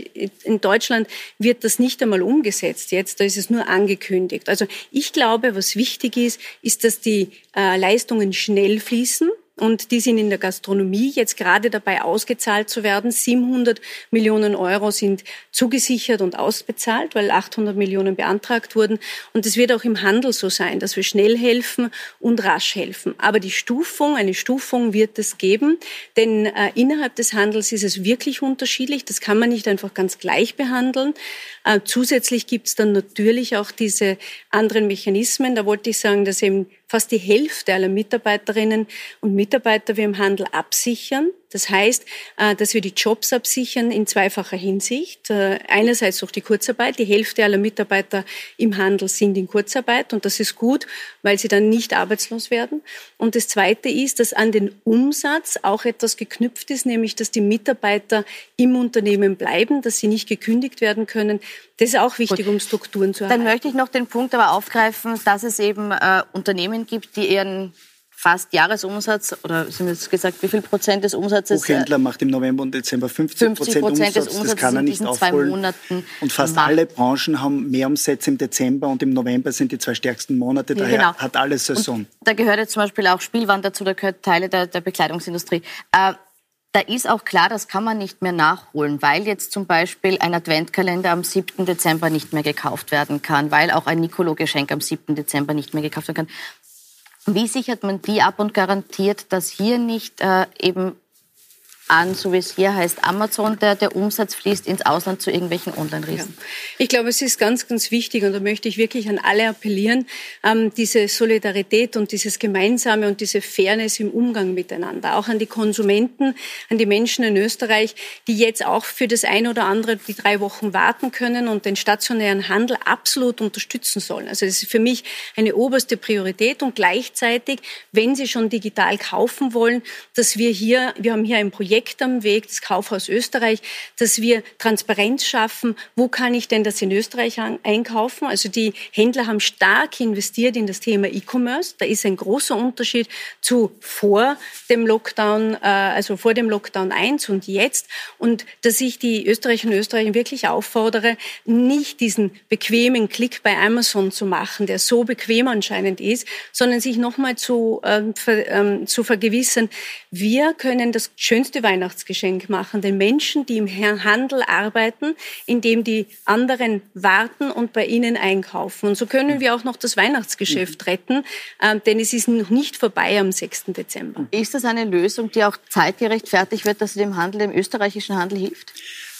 in, Deutschland wird das nicht einmal umgesetzt jetzt, da ist es nur angekündigt. Also ich glaube, was wichtig ist, ist, dass die äh, Leistungen schnell fließen und die sind in der Gastronomie jetzt gerade dabei ausgezahlt zu werden. 700 Millionen Euro sind zugesichert und ausbezahlt, weil 800 Millionen beantragt wurden. Und es wird auch im Handel so sein, dass wir schnell helfen und rasch helfen. Aber die Stufung, eine Stufung wird es geben, denn äh, innerhalb des Handels ist es wirklich unterschiedlich. Das kann man nicht einfach ganz gleich behandeln. Äh, zusätzlich gibt es dann natürlich auch diese anderen Mechanismen. Da wollte ich sagen, dass eben fast die Hälfte aller Mitarbeiterinnen und Mitarbeiter wir im Handel absichern. Das heißt, äh, dass wir die Jobs absichern in zweifacher Hinsicht. Äh, einerseits durch die Kurzarbeit. Die Hälfte aller Mitarbeiter im Handel sind in Kurzarbeit und das ist gut, weil sie dann nicht arbeitslos werden. Und das Zweite ist, dass an den Umsatz auch etwas geknüpft ist, nämlich dass die Mitarbeiter im Unternehmen bleiben, dass sie nicht gekündigt werden können. Das ist auch wichtig, gut. um Strukturen zu erhalten. Dann möchte ich noch den Punkt aber aufgreifen, dass es eben äh, Unternehmen gibt, die ihren fast Jahresumsatz oder Sie haben jetzt gesagt, wie viel Prozent des Umsatzes? Buchhändler macht im November und Dezember 50 Prozent Umsatz. Des Umsatzes das kann er nicht aufholen. und fast macht. alle Branchen haben mehr Umsätze im Dezember und im November sind die zwei stärksten Monate. Daher genau. hat alles Saison. Und da gehört jetzt zum Beispiel auch Spielwand dazu, da gehört Teile der, der Bekleidungsindustrie. Äh, da ist auch klar, das kann man nicht mehr nachholen, weil jetzt zum Beispiel ein Adventkalender am 7. Dezember nicht mehr gekauft werden kann, weil auch ein Nicolo-Geschenk am 7. Dezember nicht mehr gekauft werden kann. Wie sichert man die ab und garantiert, dass hier nicht äh, eben an, so wie es hier heißt, Amazon, der, der Umsatz fließt ins Ausland zu irgendwelchen Online-Riesen. Ja. Ich glaube, es ist ganz, ganz wichtig und da möchte ich wirklich an alle appellieren, ähm, diese Solidarität und dieses Gemeinsame und diese Fairness im Umgang miteinander. Auch an die Konsumenten, an die Menschen in Österreich, die jetzt auch für das eine oder andere die drei Wochen warten können und den stationären Handel absolut unterstützen sollen. Also das ist für mich eine oberste Priorität und gleichzeitig, wenn Sie schon digital kaufen wollen, dass wir hier, wir haben hier ein Projekt, Projekt am Weg, das Kaufhaus Österreich, dass wir Transparenz schaffen. Wo kann ich denn das in Österreich einkaufen? Also die Händler haben stark investiert in das Thema E-Commerce. Da ist ein großer Unterschied zu vor dem Lockdown, äh, also vor dem Lockdown 1 und jetzt. Und dass ich die Österreicherinnen und Österreicher wirklich auffordere, nicht diesen bequemen Klick bei Amazon zu machen, der so bequem anscheinend ist, sondern sich nochmal zu, ähm, ver, ähm, zu vergewissern, wir können das schönste Weihnachtsgeschenk machen den Menschen, die im Handel arbeiten, indem die anderen warten und bei ihnen einkaufen. Und so können wir auch noch das Weihnachtsgeschäft retten, äh, denn es ist noch nicht vorbei am 6. Dezember. Ist das eine Lösung, die auch zeitgerecht fertig wird, dass sie dem Handel, dem österreichischen Handel hilft?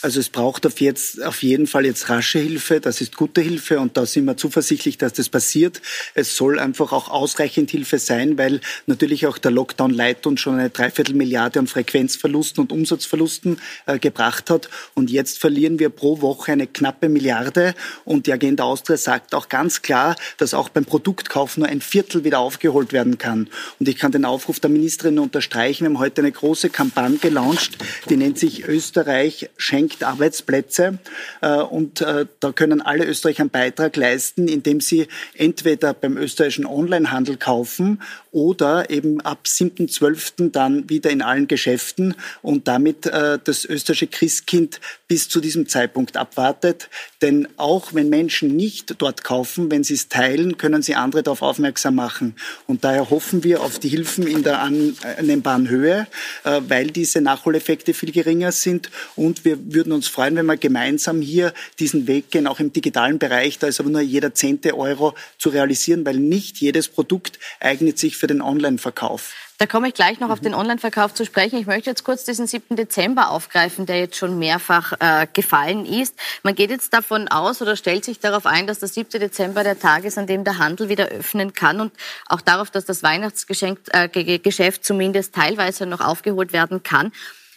Also es braucht auf, jetzt, auf jeden Fall jetzt rasche Hilfe, das ist gute Hilfe und da sind wir zuversichtlich, dass das passiert. Es soll einfach auch ausreichend Hilfe sein, weil natürlich auch der Lockdown Light uns schon eine Dreiviertelmilliarde an Frequenzverlusten und Umsatzverlusten äh, gebracht hat. Und jetzt verlieren wir pro Woche eine knappe Milliarde. Und die Agenda Austria sagt auch ganz klar, dass auch beim Produktkauf nur ein Viertel wieder aufgeholt werden kann. Und ich kann den Aufruf der Ministerin unterstreichen. Wir haben heute eine große Kampagne gelauncht, die nennt sich Österreich schenkt nicht Arbeitsplätze. Äh, und äh, da können alle Österreicher einen Beitrag leisten, indem sie entweder beim österreichischen Onlinehandel kaufen oder eben ab 7.12. dann wieder in allen Geschäften und damit äh, das österreichische Christkind bis zu diesem Zeitpunkt abwartet. Denn auch wenn Menschen nicht dort kaufen, wenn sie es teilen, können sie andere darauf aufmerksam machen. Und daher hoffen wir auf die Hilfen in der annehmbaren Höhe, weil diese Nachholeffekte viel geringer sind. Und wir würden uns freuen, wenn wir gemeinsam hier diesen Weg gehen, auch im digitalen Bereich. Da ist aber nur jeder zehnte Euro zu realisieren, weil nicht jedes Produkt eignet sich für den Online-Verkauf. Da komme ich gleich noch auf den Online-Verkauf zu sprechen. Ich möchte jetzt kurz diesen 7. Dezember aufgreifen, der jetzt schon mehrfach äh, gefallen ist. Man geht jetzt davon aus oder stellt sich darauf ein, dass der 7. Dezember der Tag ist, an dem der Handel wieder öffnen kann und auch darauf, dass das Weihnachtsgeschäft äh, zumindest teilweise noch aufgeholt werden kann.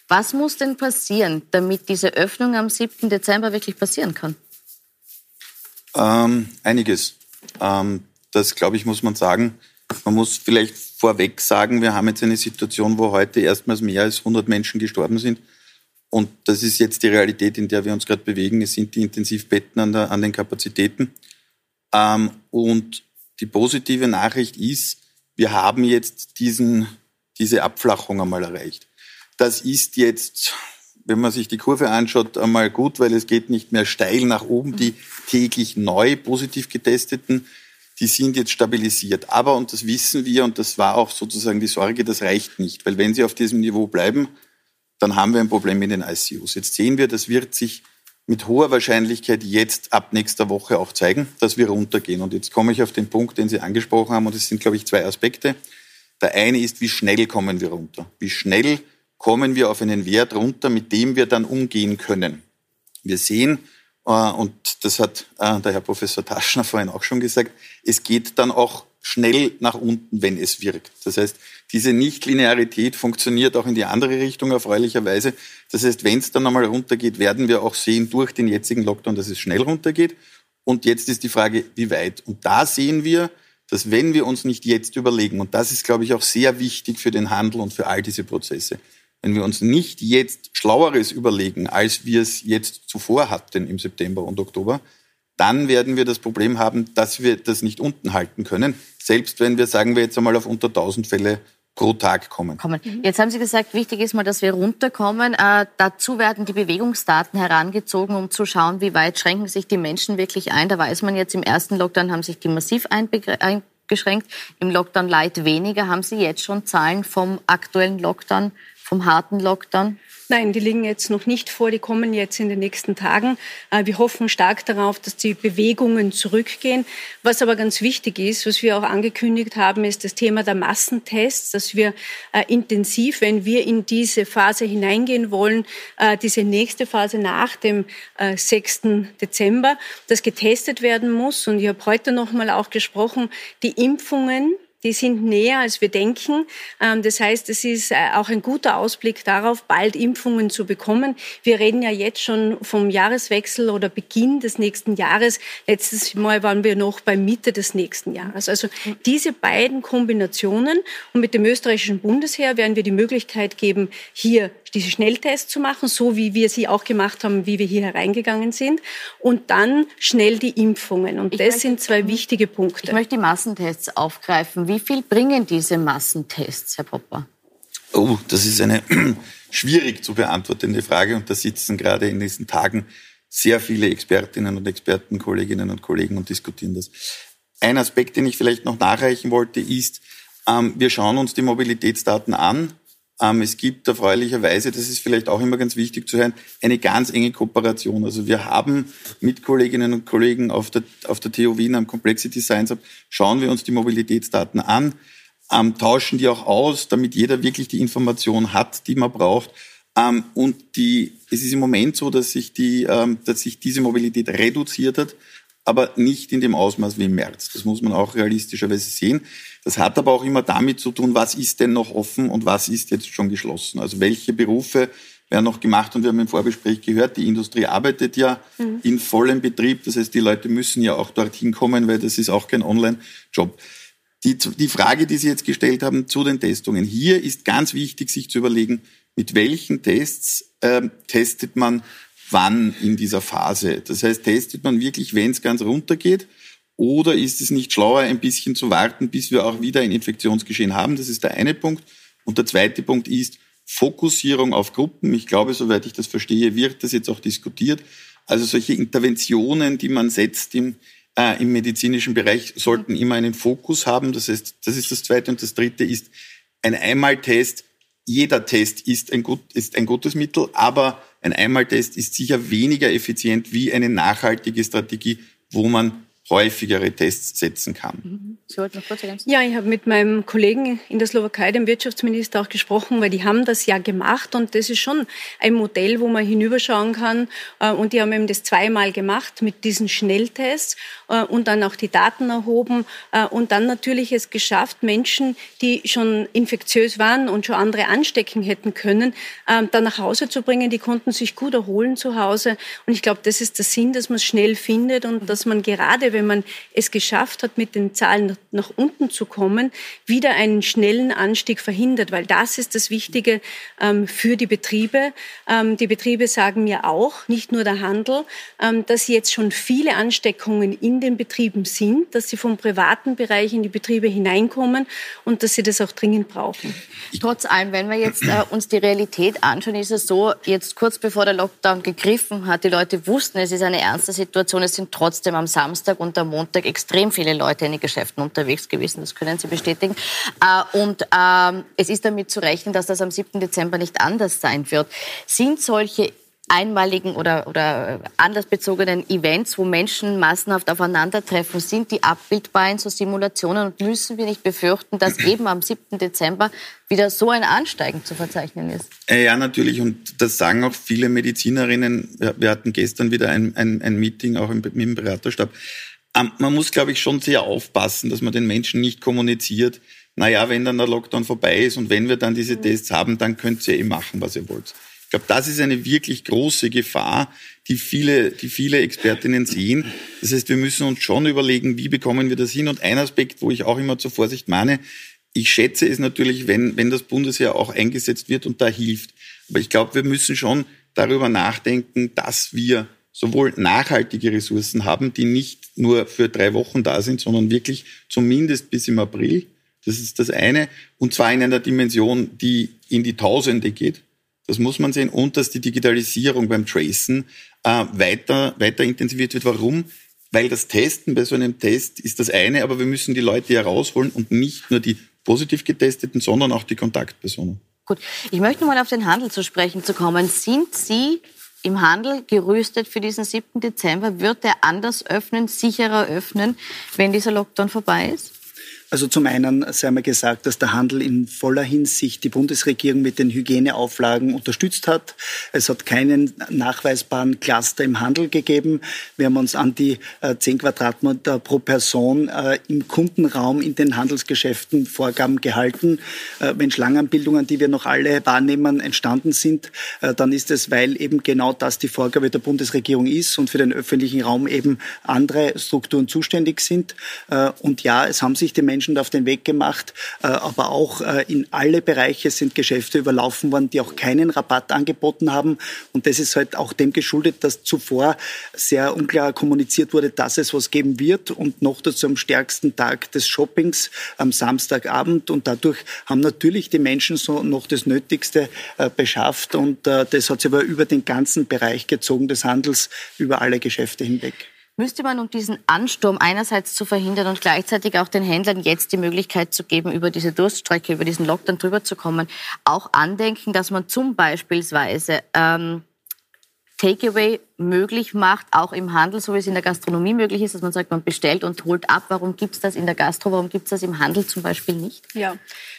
Was muss denn passieren, damit diese Öffnung am 7. Dezember wirklich passieren kann? Ähm, einiges. Ähm, das, glaube ich, muss man sagen. Man muss vielleicht vorweg sagen, wir haben jetzt eine Situation, wo heute erstmals mehr als 100 Menschen gestorben sind. Und das ist jetzt die Realität, in der wir uns gerade bewegen. Es sind die Intensivbetten an, der, an den Kapazitäten. Ähm, und die positive Nachricht ist, wir haben jetzt diesen, diese Abflachung einmal erreicht. Das ist jetzt, wenn man sich die Kurve anschaut, einmal gut, weil es geht nicht mehr steil nach oben. Die täglich neu positiv getesteten, die sind jetzt stabilisiert. Aber, und das wissen wir, und das war auch sozusagen die Sorge, das reicht nicht. Weil wenn sie auf diesem Niveau bleiben, dann haben wir ein Problem in den ICUs. Jetzt sehen wir, das wird sich mit hoher Wahrscheinlichkeit jetzt ab nächster Woche auch zeigen, dass wir runtergehen. Und jetzt komme ich auf den Punkt, den Sie angesprochen haben, und es sind, glaube ich, zwei Aspekte. Der eine ist, wie schnell kommen wir runter? Wie schnell kommen wir auf einen Wert runter, mit dem wir dann umgehen können. Wir sehen, und das hat äh, der Herr Professor Taschner vorhin auch schon gesagt, es geht dann auch schnell nach unten, wenn es wirkt. Das heißt, diese Nichtlinearität funktioniert auch in die andere Richtung erfreulicherweise. Das heißt, wenn es dann einmal runtergeht, werden wir auch sehen durch den jetzigen Lockdown, dass es schnell runtergeht. Und jetzt ist die Frage, wie weit. Und da sehen wir, dass wenn wir uns nicht jetzt überlegen, und das ist, glaube ich, auch sehr wichtig für den Handel und für all diese Prozesse, wenn wir uns nicht jetzt Schlaueres überlegen, als wir es jetzt zuvor hatten im September und Oktober, dann werden wir das Problem haben, dass wir das nicht unten halten können, selbst wenn wir, sagen wir jetzt einmal, auf unter 1000 Fälle pro Tag kommen. Jetzt haben Sie gesagt, wichtig ist mal, dass wir runterkommen. Äh, dazu werden die Bewegungsdaten herangezogen, um zu schauen, wie weit schränken sich die Menschen wirklich ein. Da weiß man jetzt, im ersten Lockdown haben sich die massiv eingeschränkt, im Lockdown Light weniger. Haben Sie jetzt schon Zahlen vom aktuellen Lockdown vom harten Lockdown? Nein, die liegen jetzt noch nicht vor, die kommen jetzt in den nächsten Tagen. Äh, wir hoffen stark darauf, dass die Bewegungen zurückgehen. Was aber ganz wichtig ist, was wir auch angekündigt haben, ist das Thema der Massentests, dass wir äh, intensiv, wenn wir in diese Phase hineingehen wollen, äh, diese nächste Phase nach dem 6. Dezember, dass getestet werden muss. Und ich habe heute noch mal auch gesprochen, die Impfungen, die sind näher, als wir denken. Ähm, das heißt, es ist äh, auch ein guter Ausblick darauf, bald Impfungen zu bekommen. Wir reden ja jetzt schon vom Jahreswechsel oder Beginn des nächsten Jahres. Letztes Mal waren wir noch bei Mitte des nächsten Jahres. Also diese beiden Kombinationen und mit dem österreichischen Bundesheer werden wir die Möglichkeit geben, hier diese Schnelltests zu machen, so wie wir sie auch gemacht haben, wie wir hier hereingegangen sind. Und dann schnell die Impfungen. Und ich das möchte, sind zwei wichtige Punkte. Ich möchte die Massentests aufgreifen. Wie viel bringen diese Massentests, Herr Popper? Oh, das ist eine schwierig zu beantwortende Frage. Und da sitzen gerade in diesen Tagen sehr viele Expertinnen und Experten, Kolleginnen und Kollegen und diskutieren das. Ein Aspekt, den ich vielleicht noch nachreichen wollte, ist, ähm, wir schauen uns die Mobilitätsdaten an es gibt erfreulicherweise, das ist vielleicht auch immer ganz wichtig zu hören, eine ganz enge Kooperation. Also wir haben mit Kolleginnen und Kollegen auf der, auf der TU Wien am Complexity Science Hub, schauen wir uns die Mobilitätsdaten an, ähm, tauschen die auch aus, damit jeder wirklich die Information hat, die man braucht. Ähm, und die, es ist im Moment so, dass sich, die, ähm, dass sich diese Mobilität reduziert hat, aber nicht in dem Ausmaß wie im März. Das muss man auch realistischerweise sehen. Das hat aber auch immer damit zu tun, was ist denn noch offen und was ist jetzt schon geschlossen. Also welche Berufe werden noch gemacht und wir haben im Vorgespräch gehört, die Industrie arbeitet ja mhm. in vollem Betrieb. Das heißt, die Leute müssen ja auch dorthin kommen, weil das ist auch kein Online-Job. Die, die Frage, die Sie jetzt gestellt haben zu den Testungen. Hier ist ganz wichtig, sich zu überlegen, mit welchen Tests äh, testet man wann in dieser Phase. Das heißt, testet man wirklich, wenn es ganz runter geht? Oder ist es nicht schlauer, ein bisschen zu warten, bis wir auch wieder ein Infektionsgeschehen haben? Das ist der eine Punkt. Und der zweite Punkt ist Fokussierung auf Gruppen. Ich glaube, soweit ich das verstehe, wird das jetzt auch diskutiert. Also solche Interventionen, die man setzt im, äh, im medizinischen Bereich, sollten immer einen Fokus haben. Das heißt, das ist das zweite. Und das dritte ist ein Einmaltest. Jeder Test ist ein, gut, ist ein gutes Mittel, aber ein Einmaltest ist sicher weniger effizient wie eine nachhaltige Strategie, wo man häufigere Tests setzen kann. Mhm. Sie wollten noch kurz ergänzen? Ja, ich habe mit meinem Kollegen in der Slowakei, dem Wirtschaftsminister, auch gesprochen, weil die haben das ja gemacht und das ist schon ein Modell, wo man hinüberschauen kann. Äh, und die haben eben das zweimal gemacht mit diesen Schnelltests äh, und dann auch die Daten erhoben äh, und dann natürlich es geschafft, Menschen, die schon infektiös waren und schon andere anstecken hätten können, dann nach Hause zu bringen. Die konnten sich gut erholen zu Hause. Und ich glaube, das ist der Sinn, dass man es schnell findet und dass man gerade, wenn man es geschafft hat, mit den Zahlen nach unten zu kommen, wieder einen schnellen Anstieg verhindert, weil das ist das Wichtige ähm, für die Betriebe. Ähm, die Betriebe sagen mir auch, nicht nur der Handel, ähm, dass jetzt schon viele Ansteckungen in den Betrieben sind, dass sie vom privaten Bereich in die Betriebe hineinkommen und dass sie das auch dringend brauchen. Trotz allem, wenn wir jetzt äh, uns die Realität anschauen, ist es so, jetzt kurz bevor der Lockdown gegriffen hat, die Leute wussten, es ist eine ernste Situation, es sind trotzdem am Samstag und am Montag extrem viele Leute in den Geschäften unterwegs gewesen, das können Sie bestätigen. Äh, und ähm, es ist damit zu rechnen, dass das am 7. Dezember nicht anders sein wird. Sind solche einmaligen oder, oder anlassbezogenen Events, wo Menschen massenhaft aufeinandertreffen, sind die abbildbar in so Simulationen und müssen wir nicht befürchten, dass eben am 7. Dezember wieder so ein Ansteigen zu verzeichnen ist? Äh, ja, natürlich. Und das sagen auch viele Medizinerinnen. Wir hatten gestern wieder ein, ein, ein Meeting auch mit dem Beraterstab. Man muss, glaube ich, schon sehr aufpassen, dass man den Menschen nicht kommuniziert, naja, wenn dann der Lockdown vorbei ist und wenn wir dann diese mhm. Tests haben, dann könnt ihr eh machen, was ihr wollt. Ich glaube, das ist eine wirklich große Gefahr, die viele, die viele Expertinnen sehen. Das heißt, wir müssen uns schon überlegen, wie bekommen wir das hin? Und ein Aspekt, wo ich auch immer zur Vorsicht mahne, ich schätze es natürlich, wenn, wenn das Bundesheer auch eingesetzt wird und da hilft. Aber ich glaube, wir müssen schon darüber nachdenken, dass wir sowohl nachhaltige Ressourcen haben, die nicht nur für drei Wochen da sind, sondern wirklich zumindest bis im April. Das ist das eine. Und zwar in einer Dimension, die in die Tausende geht. Das muss man sehen. Und dass die Digitalisierung beim Tracen äh, weiter, weiter intensiviert wird. Warum? Weil das Testen bei so einem Test ist das eine, aber wir müssen die Leute ja rausholen und nicht nur die positiv getesteten, sondern auch die Kontaktpersonen. Gut, ich möchte mal auf den Handel zu sprechen zu kommen. Sind Sie im Handel gerüstet für diesen 7. Dezember? Wird er anders öffnen, sicherer öffnen, wenn dieser Lockdown vorbei ist? Also zum einen sei mal gesagt, dass der Handel in voller Hinsicht die Bundesregierung mit den Hygieneauflagen unterstützt hat. Es hat keinen nachweisbaren Cluster im Handel gegeben. Wir haben uns an die 10 äh, Quadratmeter pro Person äh, im Kundenraum in den Handelsgeschäften Vorgaben gehalten. Äh, wenn Schlangenbildungen, die wir noch alle wahrnehmen, entstanden sind, dann ist es, weil eben genau das die Vorgabe der Bundesregierung ist und für den öffentlichen Raum eben andere Strukturen zuständig sind. Und ja, es haben sich die Menschen Menschen auf den Weg gemacht, äh, aber auch äh, in alle Bereiche sind Geschäfte überlaufen worden, die auch keinen Rabatt angeboten haben. Und das ist halt auch dem geschuldet, dass zuvor sehr unklar kommuniziert wurde, dass es was geben wird und noch dazu am stärksten Tag des Shoppings am Samstagabend. Und dadurch haben natürlich die Menschen so noch das Nötigste äh, beschafft und das hat sich aber über den ganzen Bereich gezogen des Handels, über alle Geschäfte hinweg. Müsste man, um diesen Ansturm einerseits zu verhindern und gleichzeitig auch den Händlern jetzt die Möglichkeit zu geben, über diese Durststrecke, über diesen Lockdown drüber zu kommen, auch andenken, dass man zum beispielsweise ähm, Takeaway möglich macht, auch im Handel, so wie es in der Gastronomie möglich ist, dass man sagt, man bestellt und holt ab. Warum gibt es das in der Gastro, warum gibt es das im Handel zum Beispiel nicht? Ja,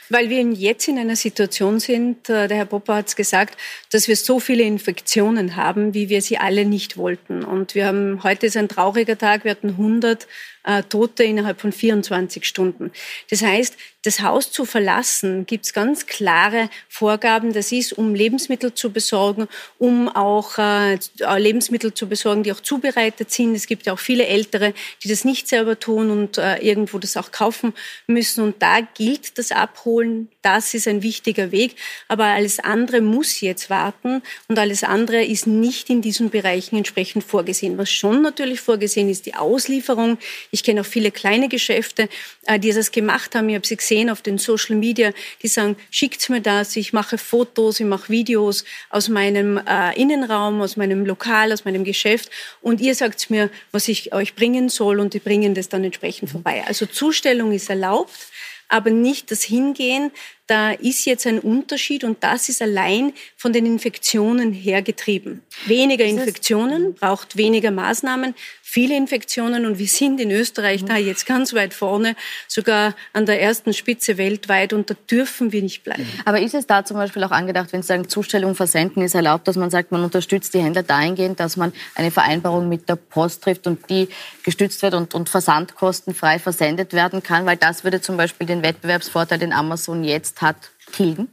weil wir jetzt in einer Situation sind, äh, der Herr Popper hat es gesagt, dass wir so viele Infektionen haben, wie wir sie alle nicht wollten. Und wir haben, heute ist ein trauriger Tag, wir hatten 100 äh, Tote innerhalb von 24 Stunden. Das heißt, das Haus zu verlassen, gibt es ganz klare Vorgaben. Das ist, um Lebensmittel zu besorgen, um auch äh, Lebensmittel zu besorgen, die auch zubereitet sind. Es gibt ja auch viele Ältere, die das nicht selber tun und äh, irgendwo das auch kaufen müssen. Und da gilt das Abholen. Das ist ein wichtiger Weg. Aber alles andere muss jetzt warten und alles andere ist nicht in diesen Bereichen entsprechend vorgesehen. Was schon natürlich vorgesehen ist, die Auslieferung. Ich kenne auch viele kleine Geschäfte, äh, die das gemacht haben. Ich habe sie gesehen auf den Social Media, die sagen, schickt mir das, ich mache Fotos, ich mache Videos aus meinem äh, Innenraum, aus meinem Lokal, aus meinem Geschäft und ihr sagt mir, was ich euch bringen soll und die bringen das dann entsprechend vorbei. Also Zustellung ist erlaubt, aber nicht das Hingehen, da ist jetzt ein Unterschied und das ist allein von den Infektionen hergetrieben. Weniger Infektionen braucht weniger Maßnahmen, viele Infektionen und wir sind in Österreich da jetzt ganz weit vorne, sogar an der ersten Spitze weltweit und da dürfen wir nicht bleiben. Aber ist es da zum Beispiel auch angedacht, wenn Sie sagen, Zustellung, Versenden ist erlaubt, dass man sagt, man unterstützt die Händler dahingehend, dass man eine Vereinbarung mit der Post trifft und die gestützt wird und, und versandkostenfrei versendet werden kann, weil das würde zum Beispiel den Wettbewerbsvorteil, den Amazon jetzt hat, tilgen?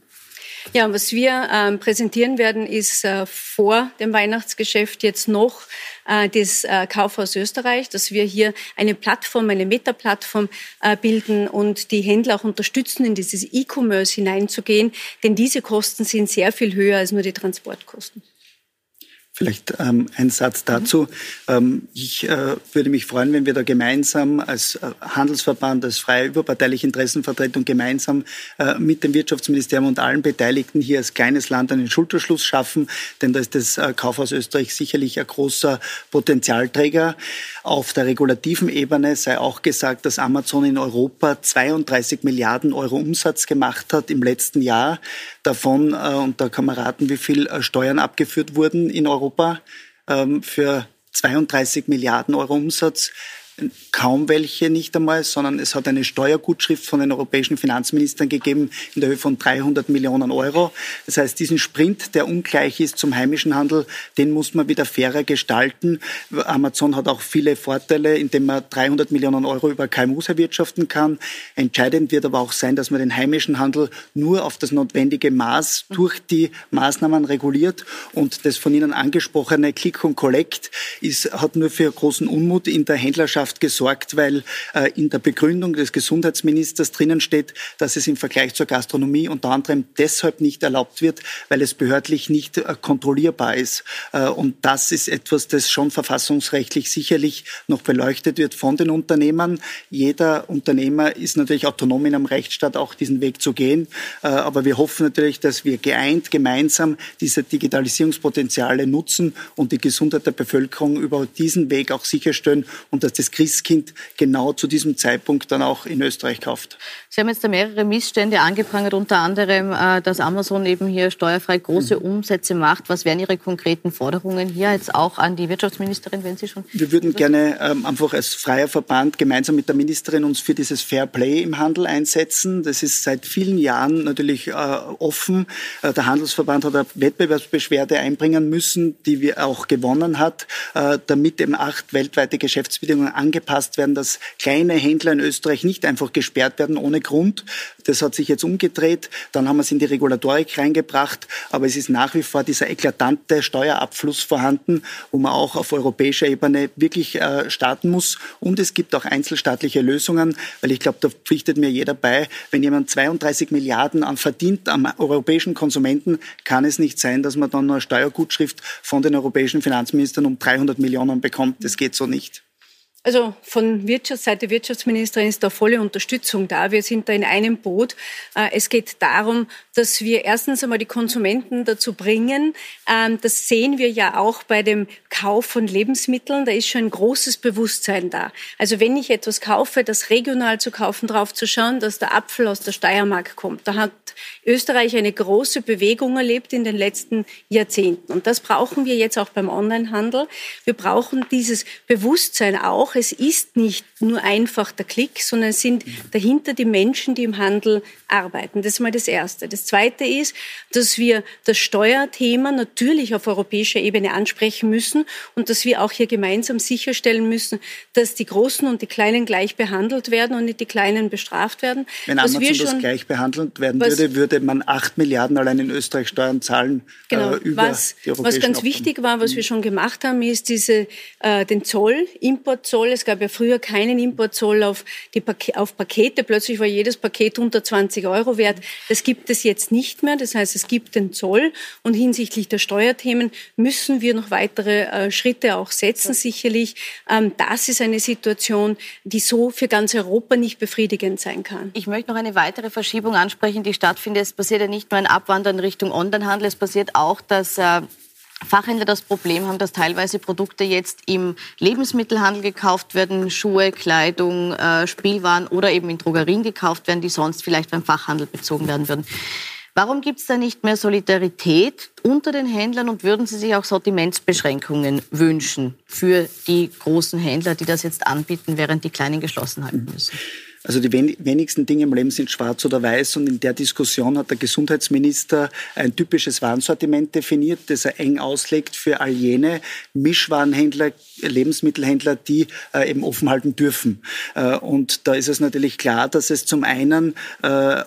Ja, was wir ähm, präsentieren werden, ist äh, vor dem Weihnachtsgeschäft jetzt noch äh, das äh, Kaufhaus Österreich, dass wir hier eine Plattform, eine Meta-Plattform äh, bilden und die Händler auch unterstützen, in dieses E-Commerce hineinzugehen, denn diese Kosten sind sehr viel höher als nur die Transportkosten. Vielleicht ähm, ein Satz dazu. Ähm, ich äh, würde mich freuen, wenn wir da gemeinsam als äh, Handelsverband, als freie überparteiliche Interessenvertretung gemeinsam äh, mit dem Wirtschaftsministerium und allen Beteiligten hier als kleines Land einen Schulterschluss schaffen, denn da ist das äh, Kaufhaus Österreich sicherlich ein großer Potenzialträger. Auf der regulativen Ebene sei auch gesagt, dass Amazon in Europa 32 Milliarden Euro Umsatz gemacht hat im letzten Jahr. Davon, äh, und da raten, wie viel äh, Steuern abgeführt wurden in Europa Europa ähm, für 32 Milliarden Euro Umsatz kaum welche nicht einmal, sondern es hat eine Steuergutschrift von den europäischen Finanzministern gegeben in der Höhe von 300 Millionen Euro. Das heißt, diesen Sprint, der ungleich ist zum heimischen Handel, den muss man wieder fairer gestalten. Amazon hat auch viele Vorteile, indem man 300 Millionen Euro über KMUs erwirtschaften kann. Entscheidend wird aber auch sein, dass man den heimischen Handel nur auf das notwendige Maß durch die Maßnahmen reguliert. Und das von Ihnen angesprochene Click und Collect ist, hat nur für großen Unmut in der Händlerschaft Wirtschaft gesorgt, weil äh, in der Begründung des Gesundheitsministers drinnen steht, dass es im Vergleich zur Gastronomie unter anderem deshalb nicht erlaubt wird, weil es behördlich nicht äh, kontrollierbar ist. Äh, und das ist etwas, das schon verfassungsrechtlich sicherlich noch beleuchtet wird von den Unternehmern. Jeder Unternehmer ist natürlich autonom in einem Rechtsstaat auch diesen Weg zu gehen. Äh, aber wir hoffen natürlich, dass wir geeint gemeinsam diese Digitalisierungspotenziale nutzen und die Gesundheit der Bevölkerung über diesen Weg auch sicherstellen und dass das Christkind genau zu diesem Zeitpunkt dann auch in Österreich kauft. Sie haben jetzt da mehrere Missstände angeprangert, unter anderem, äh, dass Amazon eben hier steuerfrei große mhm. Umsätze macht. Was wären Ihre konkreten Forderungen hier jetzt auch an die Wirtschaftsministerin, wenn Sie schon? Wir würden gerne ähm, einfach als freier Verband gemeinsam mit der Ministerin uns für dieses Fair Play im Handel einsetzen. Das ist seit vielen Jahren natürlich äh, offen. Äh, der Handelsverband hat eine Wettbewerbsbeschwerde einbringen müssen, die wir auch gewonnen hat, äh, damit eben acht weltweite Geschäftsbedingungen angepasst werden, dass kleine Händler in Österreich nicht einfach gesperrt werden ohne Grund. Das hat sich jetzt umgedreht. Dann haben wir es in die Regulatorik reingebracht. Aber es ist nach wie vor dieser eklatante Steuerabfluss vorhanden, wo man auch auf europäischer Ebene wirklich äh, starten muss. Und es gibt auch einzelstaatliche Lösungen, weil ich glaube, da pflichtet mir jeder bei. Wenn jemand 32 Milliarden an verdient am europäischen Konsumenten, kann es nicht sein, dass man dann nur eine Steuergutschrift von den europäischen Finanzministern um 300 Millionen bekommt. Das geht so nicht. Also von Wirtschaftsseite Wirtschaftsministerin ist da volle Unterstützung da. Wir sind da in einem Boot. Äh, es geht darum, dass wir erstens einmal die Konsumenten dazu bringen. Ähm, das sehen wir ja auch bei dem Kauf von Lebensmitteln. Da ist schon ein großes Bewusstsein da. Also wenn ich etwas kaufe, das regional zu kaufen, drauf zu schauen, dass der Apfel aus der Steiermark kommt. Da hat Österreich eine große Bewegung erlebt in den letzten Jahrzehnten. Und das brauchen wir jetzt auch beim Onlinehandel. Wir brauchen dieses Bewusstsein auch es ist nicht nur einfach der Klick, sondern es sind dahinter die Menschen, die im Handel arbeiten. Das ist mal das Erste. Das Zweite ist, dass wir das Steuerthema natürlich auf europäischer Ebene ansprechen müssen und dass wir auch hier gemeinsam sicherstellen müssen, dass die Großen und die Kleinen gleich behandelt werden und nicht die Kleinen bestraft werden. Wenn Amazon das gleich behandelt werden würde, würde man acht Milliarden allein in Österreich Steuern zahlen. Genau. Äh, über was, die was ganz Abkommen. wichtig war, was wir schon gemacht haben, ist diese, äh, den Zoll, Importzoll Zoll. Es gab ja früher keinen Importzoll auf, die Pake auf Pakete. Plötzlich war jedes Paket unter 20 Euro wert. Das gibt es jetzt nicht mehr. Das heißt, es gibt den Zoll. Und hinsichtlich der Steuerthemen müssen wir noch weitere äh, Schritte auch setzen, sicherlich. Ähm, das ist eine Situation, die so für ganz Europa nicht befriedigend sein kann. Ich möchte noch eine weitere Verschiebung ansprechen, die stattfindet. Es passiert ja nicht nur ein Abwandern Richtung Onlinehandel. Es passiert auch, dass äh, Fachhändler das Problem haben, dass teilweise Produkte jetzt im Lebensmittelhandel gekauft werden, Schuhe, Kleidung, äh, Spielwaren oder eben in Drogerien gekauft werden, die sonst vielleicht beim Fachhandel bezogen werden würden. Warum gibt es da nicht mehr Solidarität unter den Händlern und würden Sie sich auch Sortimentsbeschränkungen wünschen für die großen Händler, die das jetzt anbieten, während die Kleinen geschlossen halten müssen? Also die wenigsten Dinge im Leben sind schwarz oder weiß und in der Diskussion hat der Gesundheitsminister ein typisches Warensortiment definiert, das er eng auslegt für all jene Mischwarenhändler, Lebensmittelhändler, die äh, eben offen halten dürfen. Äh, und da ist es natürlich klar, dass es zum einen äh,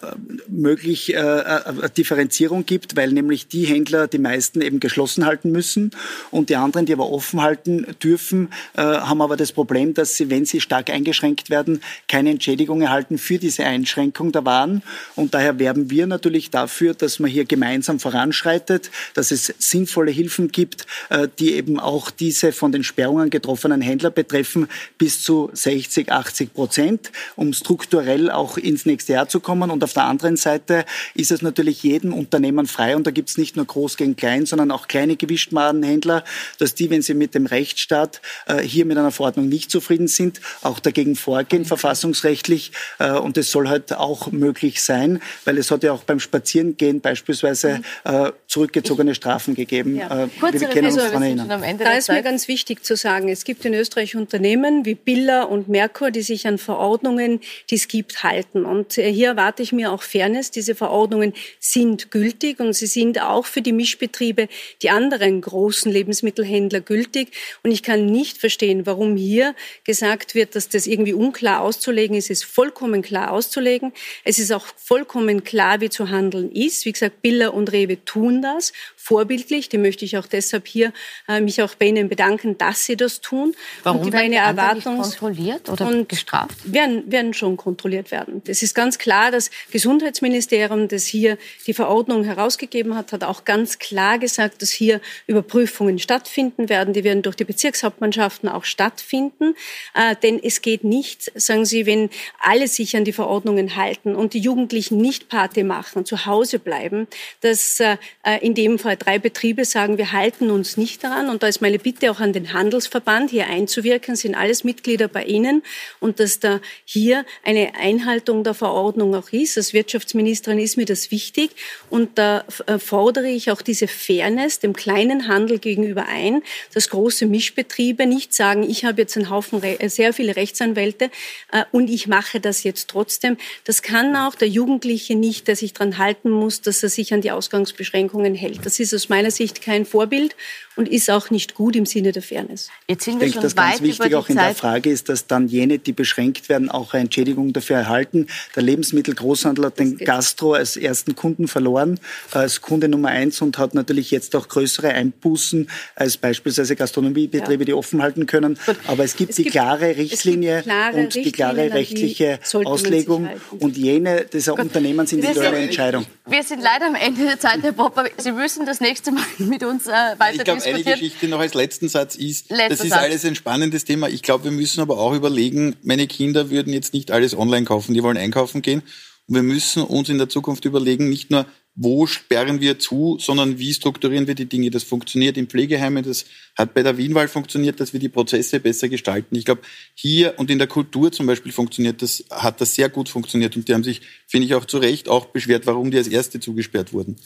möglich äh, eine Differenzierung gibt, weil nämlich die Händler die meisten eben geschlossen halten müssen und die anderen, die aber offen halten dürfen, äh, haben aber das Problem, dass sie, wenn sie stark eingeschränkt werden, keine Entschädigung erhalten für diese Einschränkung der Waren. Und daher werben wir natürlich dafür, dass man hier gemeinsam voranschreitet, dass es sinnvolle Hilfen gibt, äh, die eben auch diese von den Sperrungen getroffenen Händler betreffen, bis zu 60, 80 Prozent, um strukturell auch ins nächste Jahr zu kommen. Und auf der anderen Seite ist es natürlich jedem Unternehmen frei, und da gibt es nicht nur groß gegen klein, sondern auch kleine Gewichtmarenhändler, dass die, wenn sie mit dem Rechtsstaat äh, hier mit einer Verordnung nicht zufrieden sind, auch dagegen vorgehen, verfassungsrechtlich äh, und es soll halt auch möglich sein, weil es hat ja auch beim Spazierengehen beispielsweise mhm. äh, zurückgezogene Strafen gegeben. Ja. Äh, wir können uns daran erinnern. Da ist mir ganz wichtig zu sagen, es gibt in Österreich Unternehmen wie Billa und Merkur, die sich an Verordnungen, die es gibt, halten. Und äh, hier erwarte ich mir auch Fairness. Diese Verordnungen sind gültig und sie sind auch für die Mischbetriebe, die anderen großen Lebensmittelhändler gültig. Und ich kann nicht verstehen, warum hier gesagt wird, dass das irgendwie unklar auszulegen ist. Es ist vollkommen klar auszulegen. Es ist auch vollkommen klar, wie zu handeln ist. Wie gesagt, Biller und Rewe tun das vorbildlich. Die möchte ich auch deshalb hier äh, mich auch bei Ihnen bedanken, dass Sie das tun. Warum und meine Erwartung kontrolliert oder und gestraft? Werden, werden schon kontrolliert werden. Das ist ganz klar. Das Gesundheitsministerium, das hier die Verordnung herausgegeben hat, hat auch ganz klar gesagt, dass hier Überprüfungen stattfinden werden. Die werden durch die Bezirkshauptmannschaften auch stattfinden. Äh, denn es geht nicht, sagen Sie, wenn alle sich an die Verordnungen halten und die Jugendlichen nicht Party machen, zu Hause bleiben, dass äh, in dem Fall drei Betriebe sagen, wir halten uns nicht daran. Und da ist meine Bitte auch an den Handelsverband, hier einzuwirken, sind alles Mitglieder bei Ihnen und dass da hier eine Einhaltung der Verordnung auch ist. Als Wirtschaftsministerin ist mir das wichtig und da äh, fordere ich auch diese Fairness dem kleinen Handel gegenüber ein, dass große Mischbetriebe nicht sagen, ich habe jetzt einen Haufen, äh, sehr viele Rechtsanwälte äh, und ich mache das jetzt trotzdem. Das kann auch der Jugendliche nicht, der sich daran halten muss, dass er sich an die Ausgangsbeschränkungen hält. Das ist aus meiner Sicht kein Vorbild und ist auch nicht gut im Sinne der Fairness. Jetzt sind wir ich denke, schon ganz wichtig auch in Zeit. der Frage ist, dass dann jene, die beschränkt werden, auch eine Entschädigung dafür erhalten. Der Lebensmittelgroßhandel hat den Gastro als ersten Kunden verloren, als Kunde Nummer eins und hat natürlich jetzt auch größere Einbußen als beispielsweise Gastronomiebetriebe, ja. die offen halten können. Aber es gibt es die gibt, klare Richtlinie die klare und die klare rechtliche Auslegung und jene dieser Gut. Unternehmens individuelle Entscheidung. Wir sind leider am Ende der Zeit, Herr Popper. Sie müssen das nächste Mal mit uns äh, weiter diskutieren eine Geschichte noch als letzten Satz ist, Letzter das ist Satz. alles ein spannendes Thema. Ich glaube, wir müssen aber auch überlegen, meine Kinder würden jetzt nicht alles online kaufen, die wollen einkaufen gehen. Und wir müssen uns in der Zukunft überlegen, nicht nur, wo sperren wir zu, sondern wie strukturieren wir die Dinge. Das funktioniert in Pflegeheimen, das hat bei der Wienwahl funktioniert, dass wir die Prozesse besser gestalten. Ich glaube, hier und in der Kultur zum Beispiel funktioniert das, hat das sehr gut funktioniert und die haben sich, finde ich auch zu Recht, auch beschwert, warum die als Erste zugesperrt wurden.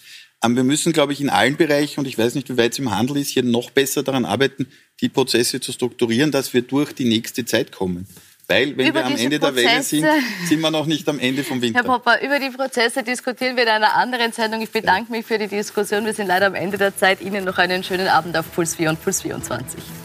Wir müssen, glaube ich, in allen Bereichen, und ich weiß nicht, wie weit es im Handel ist, hier noch besser daran arbeiten, die Prozesse zu strukturieren, dass wir durch die nächste Zeit kommen. Weil, wenn Über wir am Ende der Welle sind, Prozesse- sind wir noch nicht am Ende vom Winter. Herr Popper, über die Prozesse diskutieren wir in einer anderen Sendung. Ich bedanke mich für die Diskussion. Wir sind leider am Ende der Zeit. Ihnen noch einen schönen Abend auf Puls 4 und Puls 24.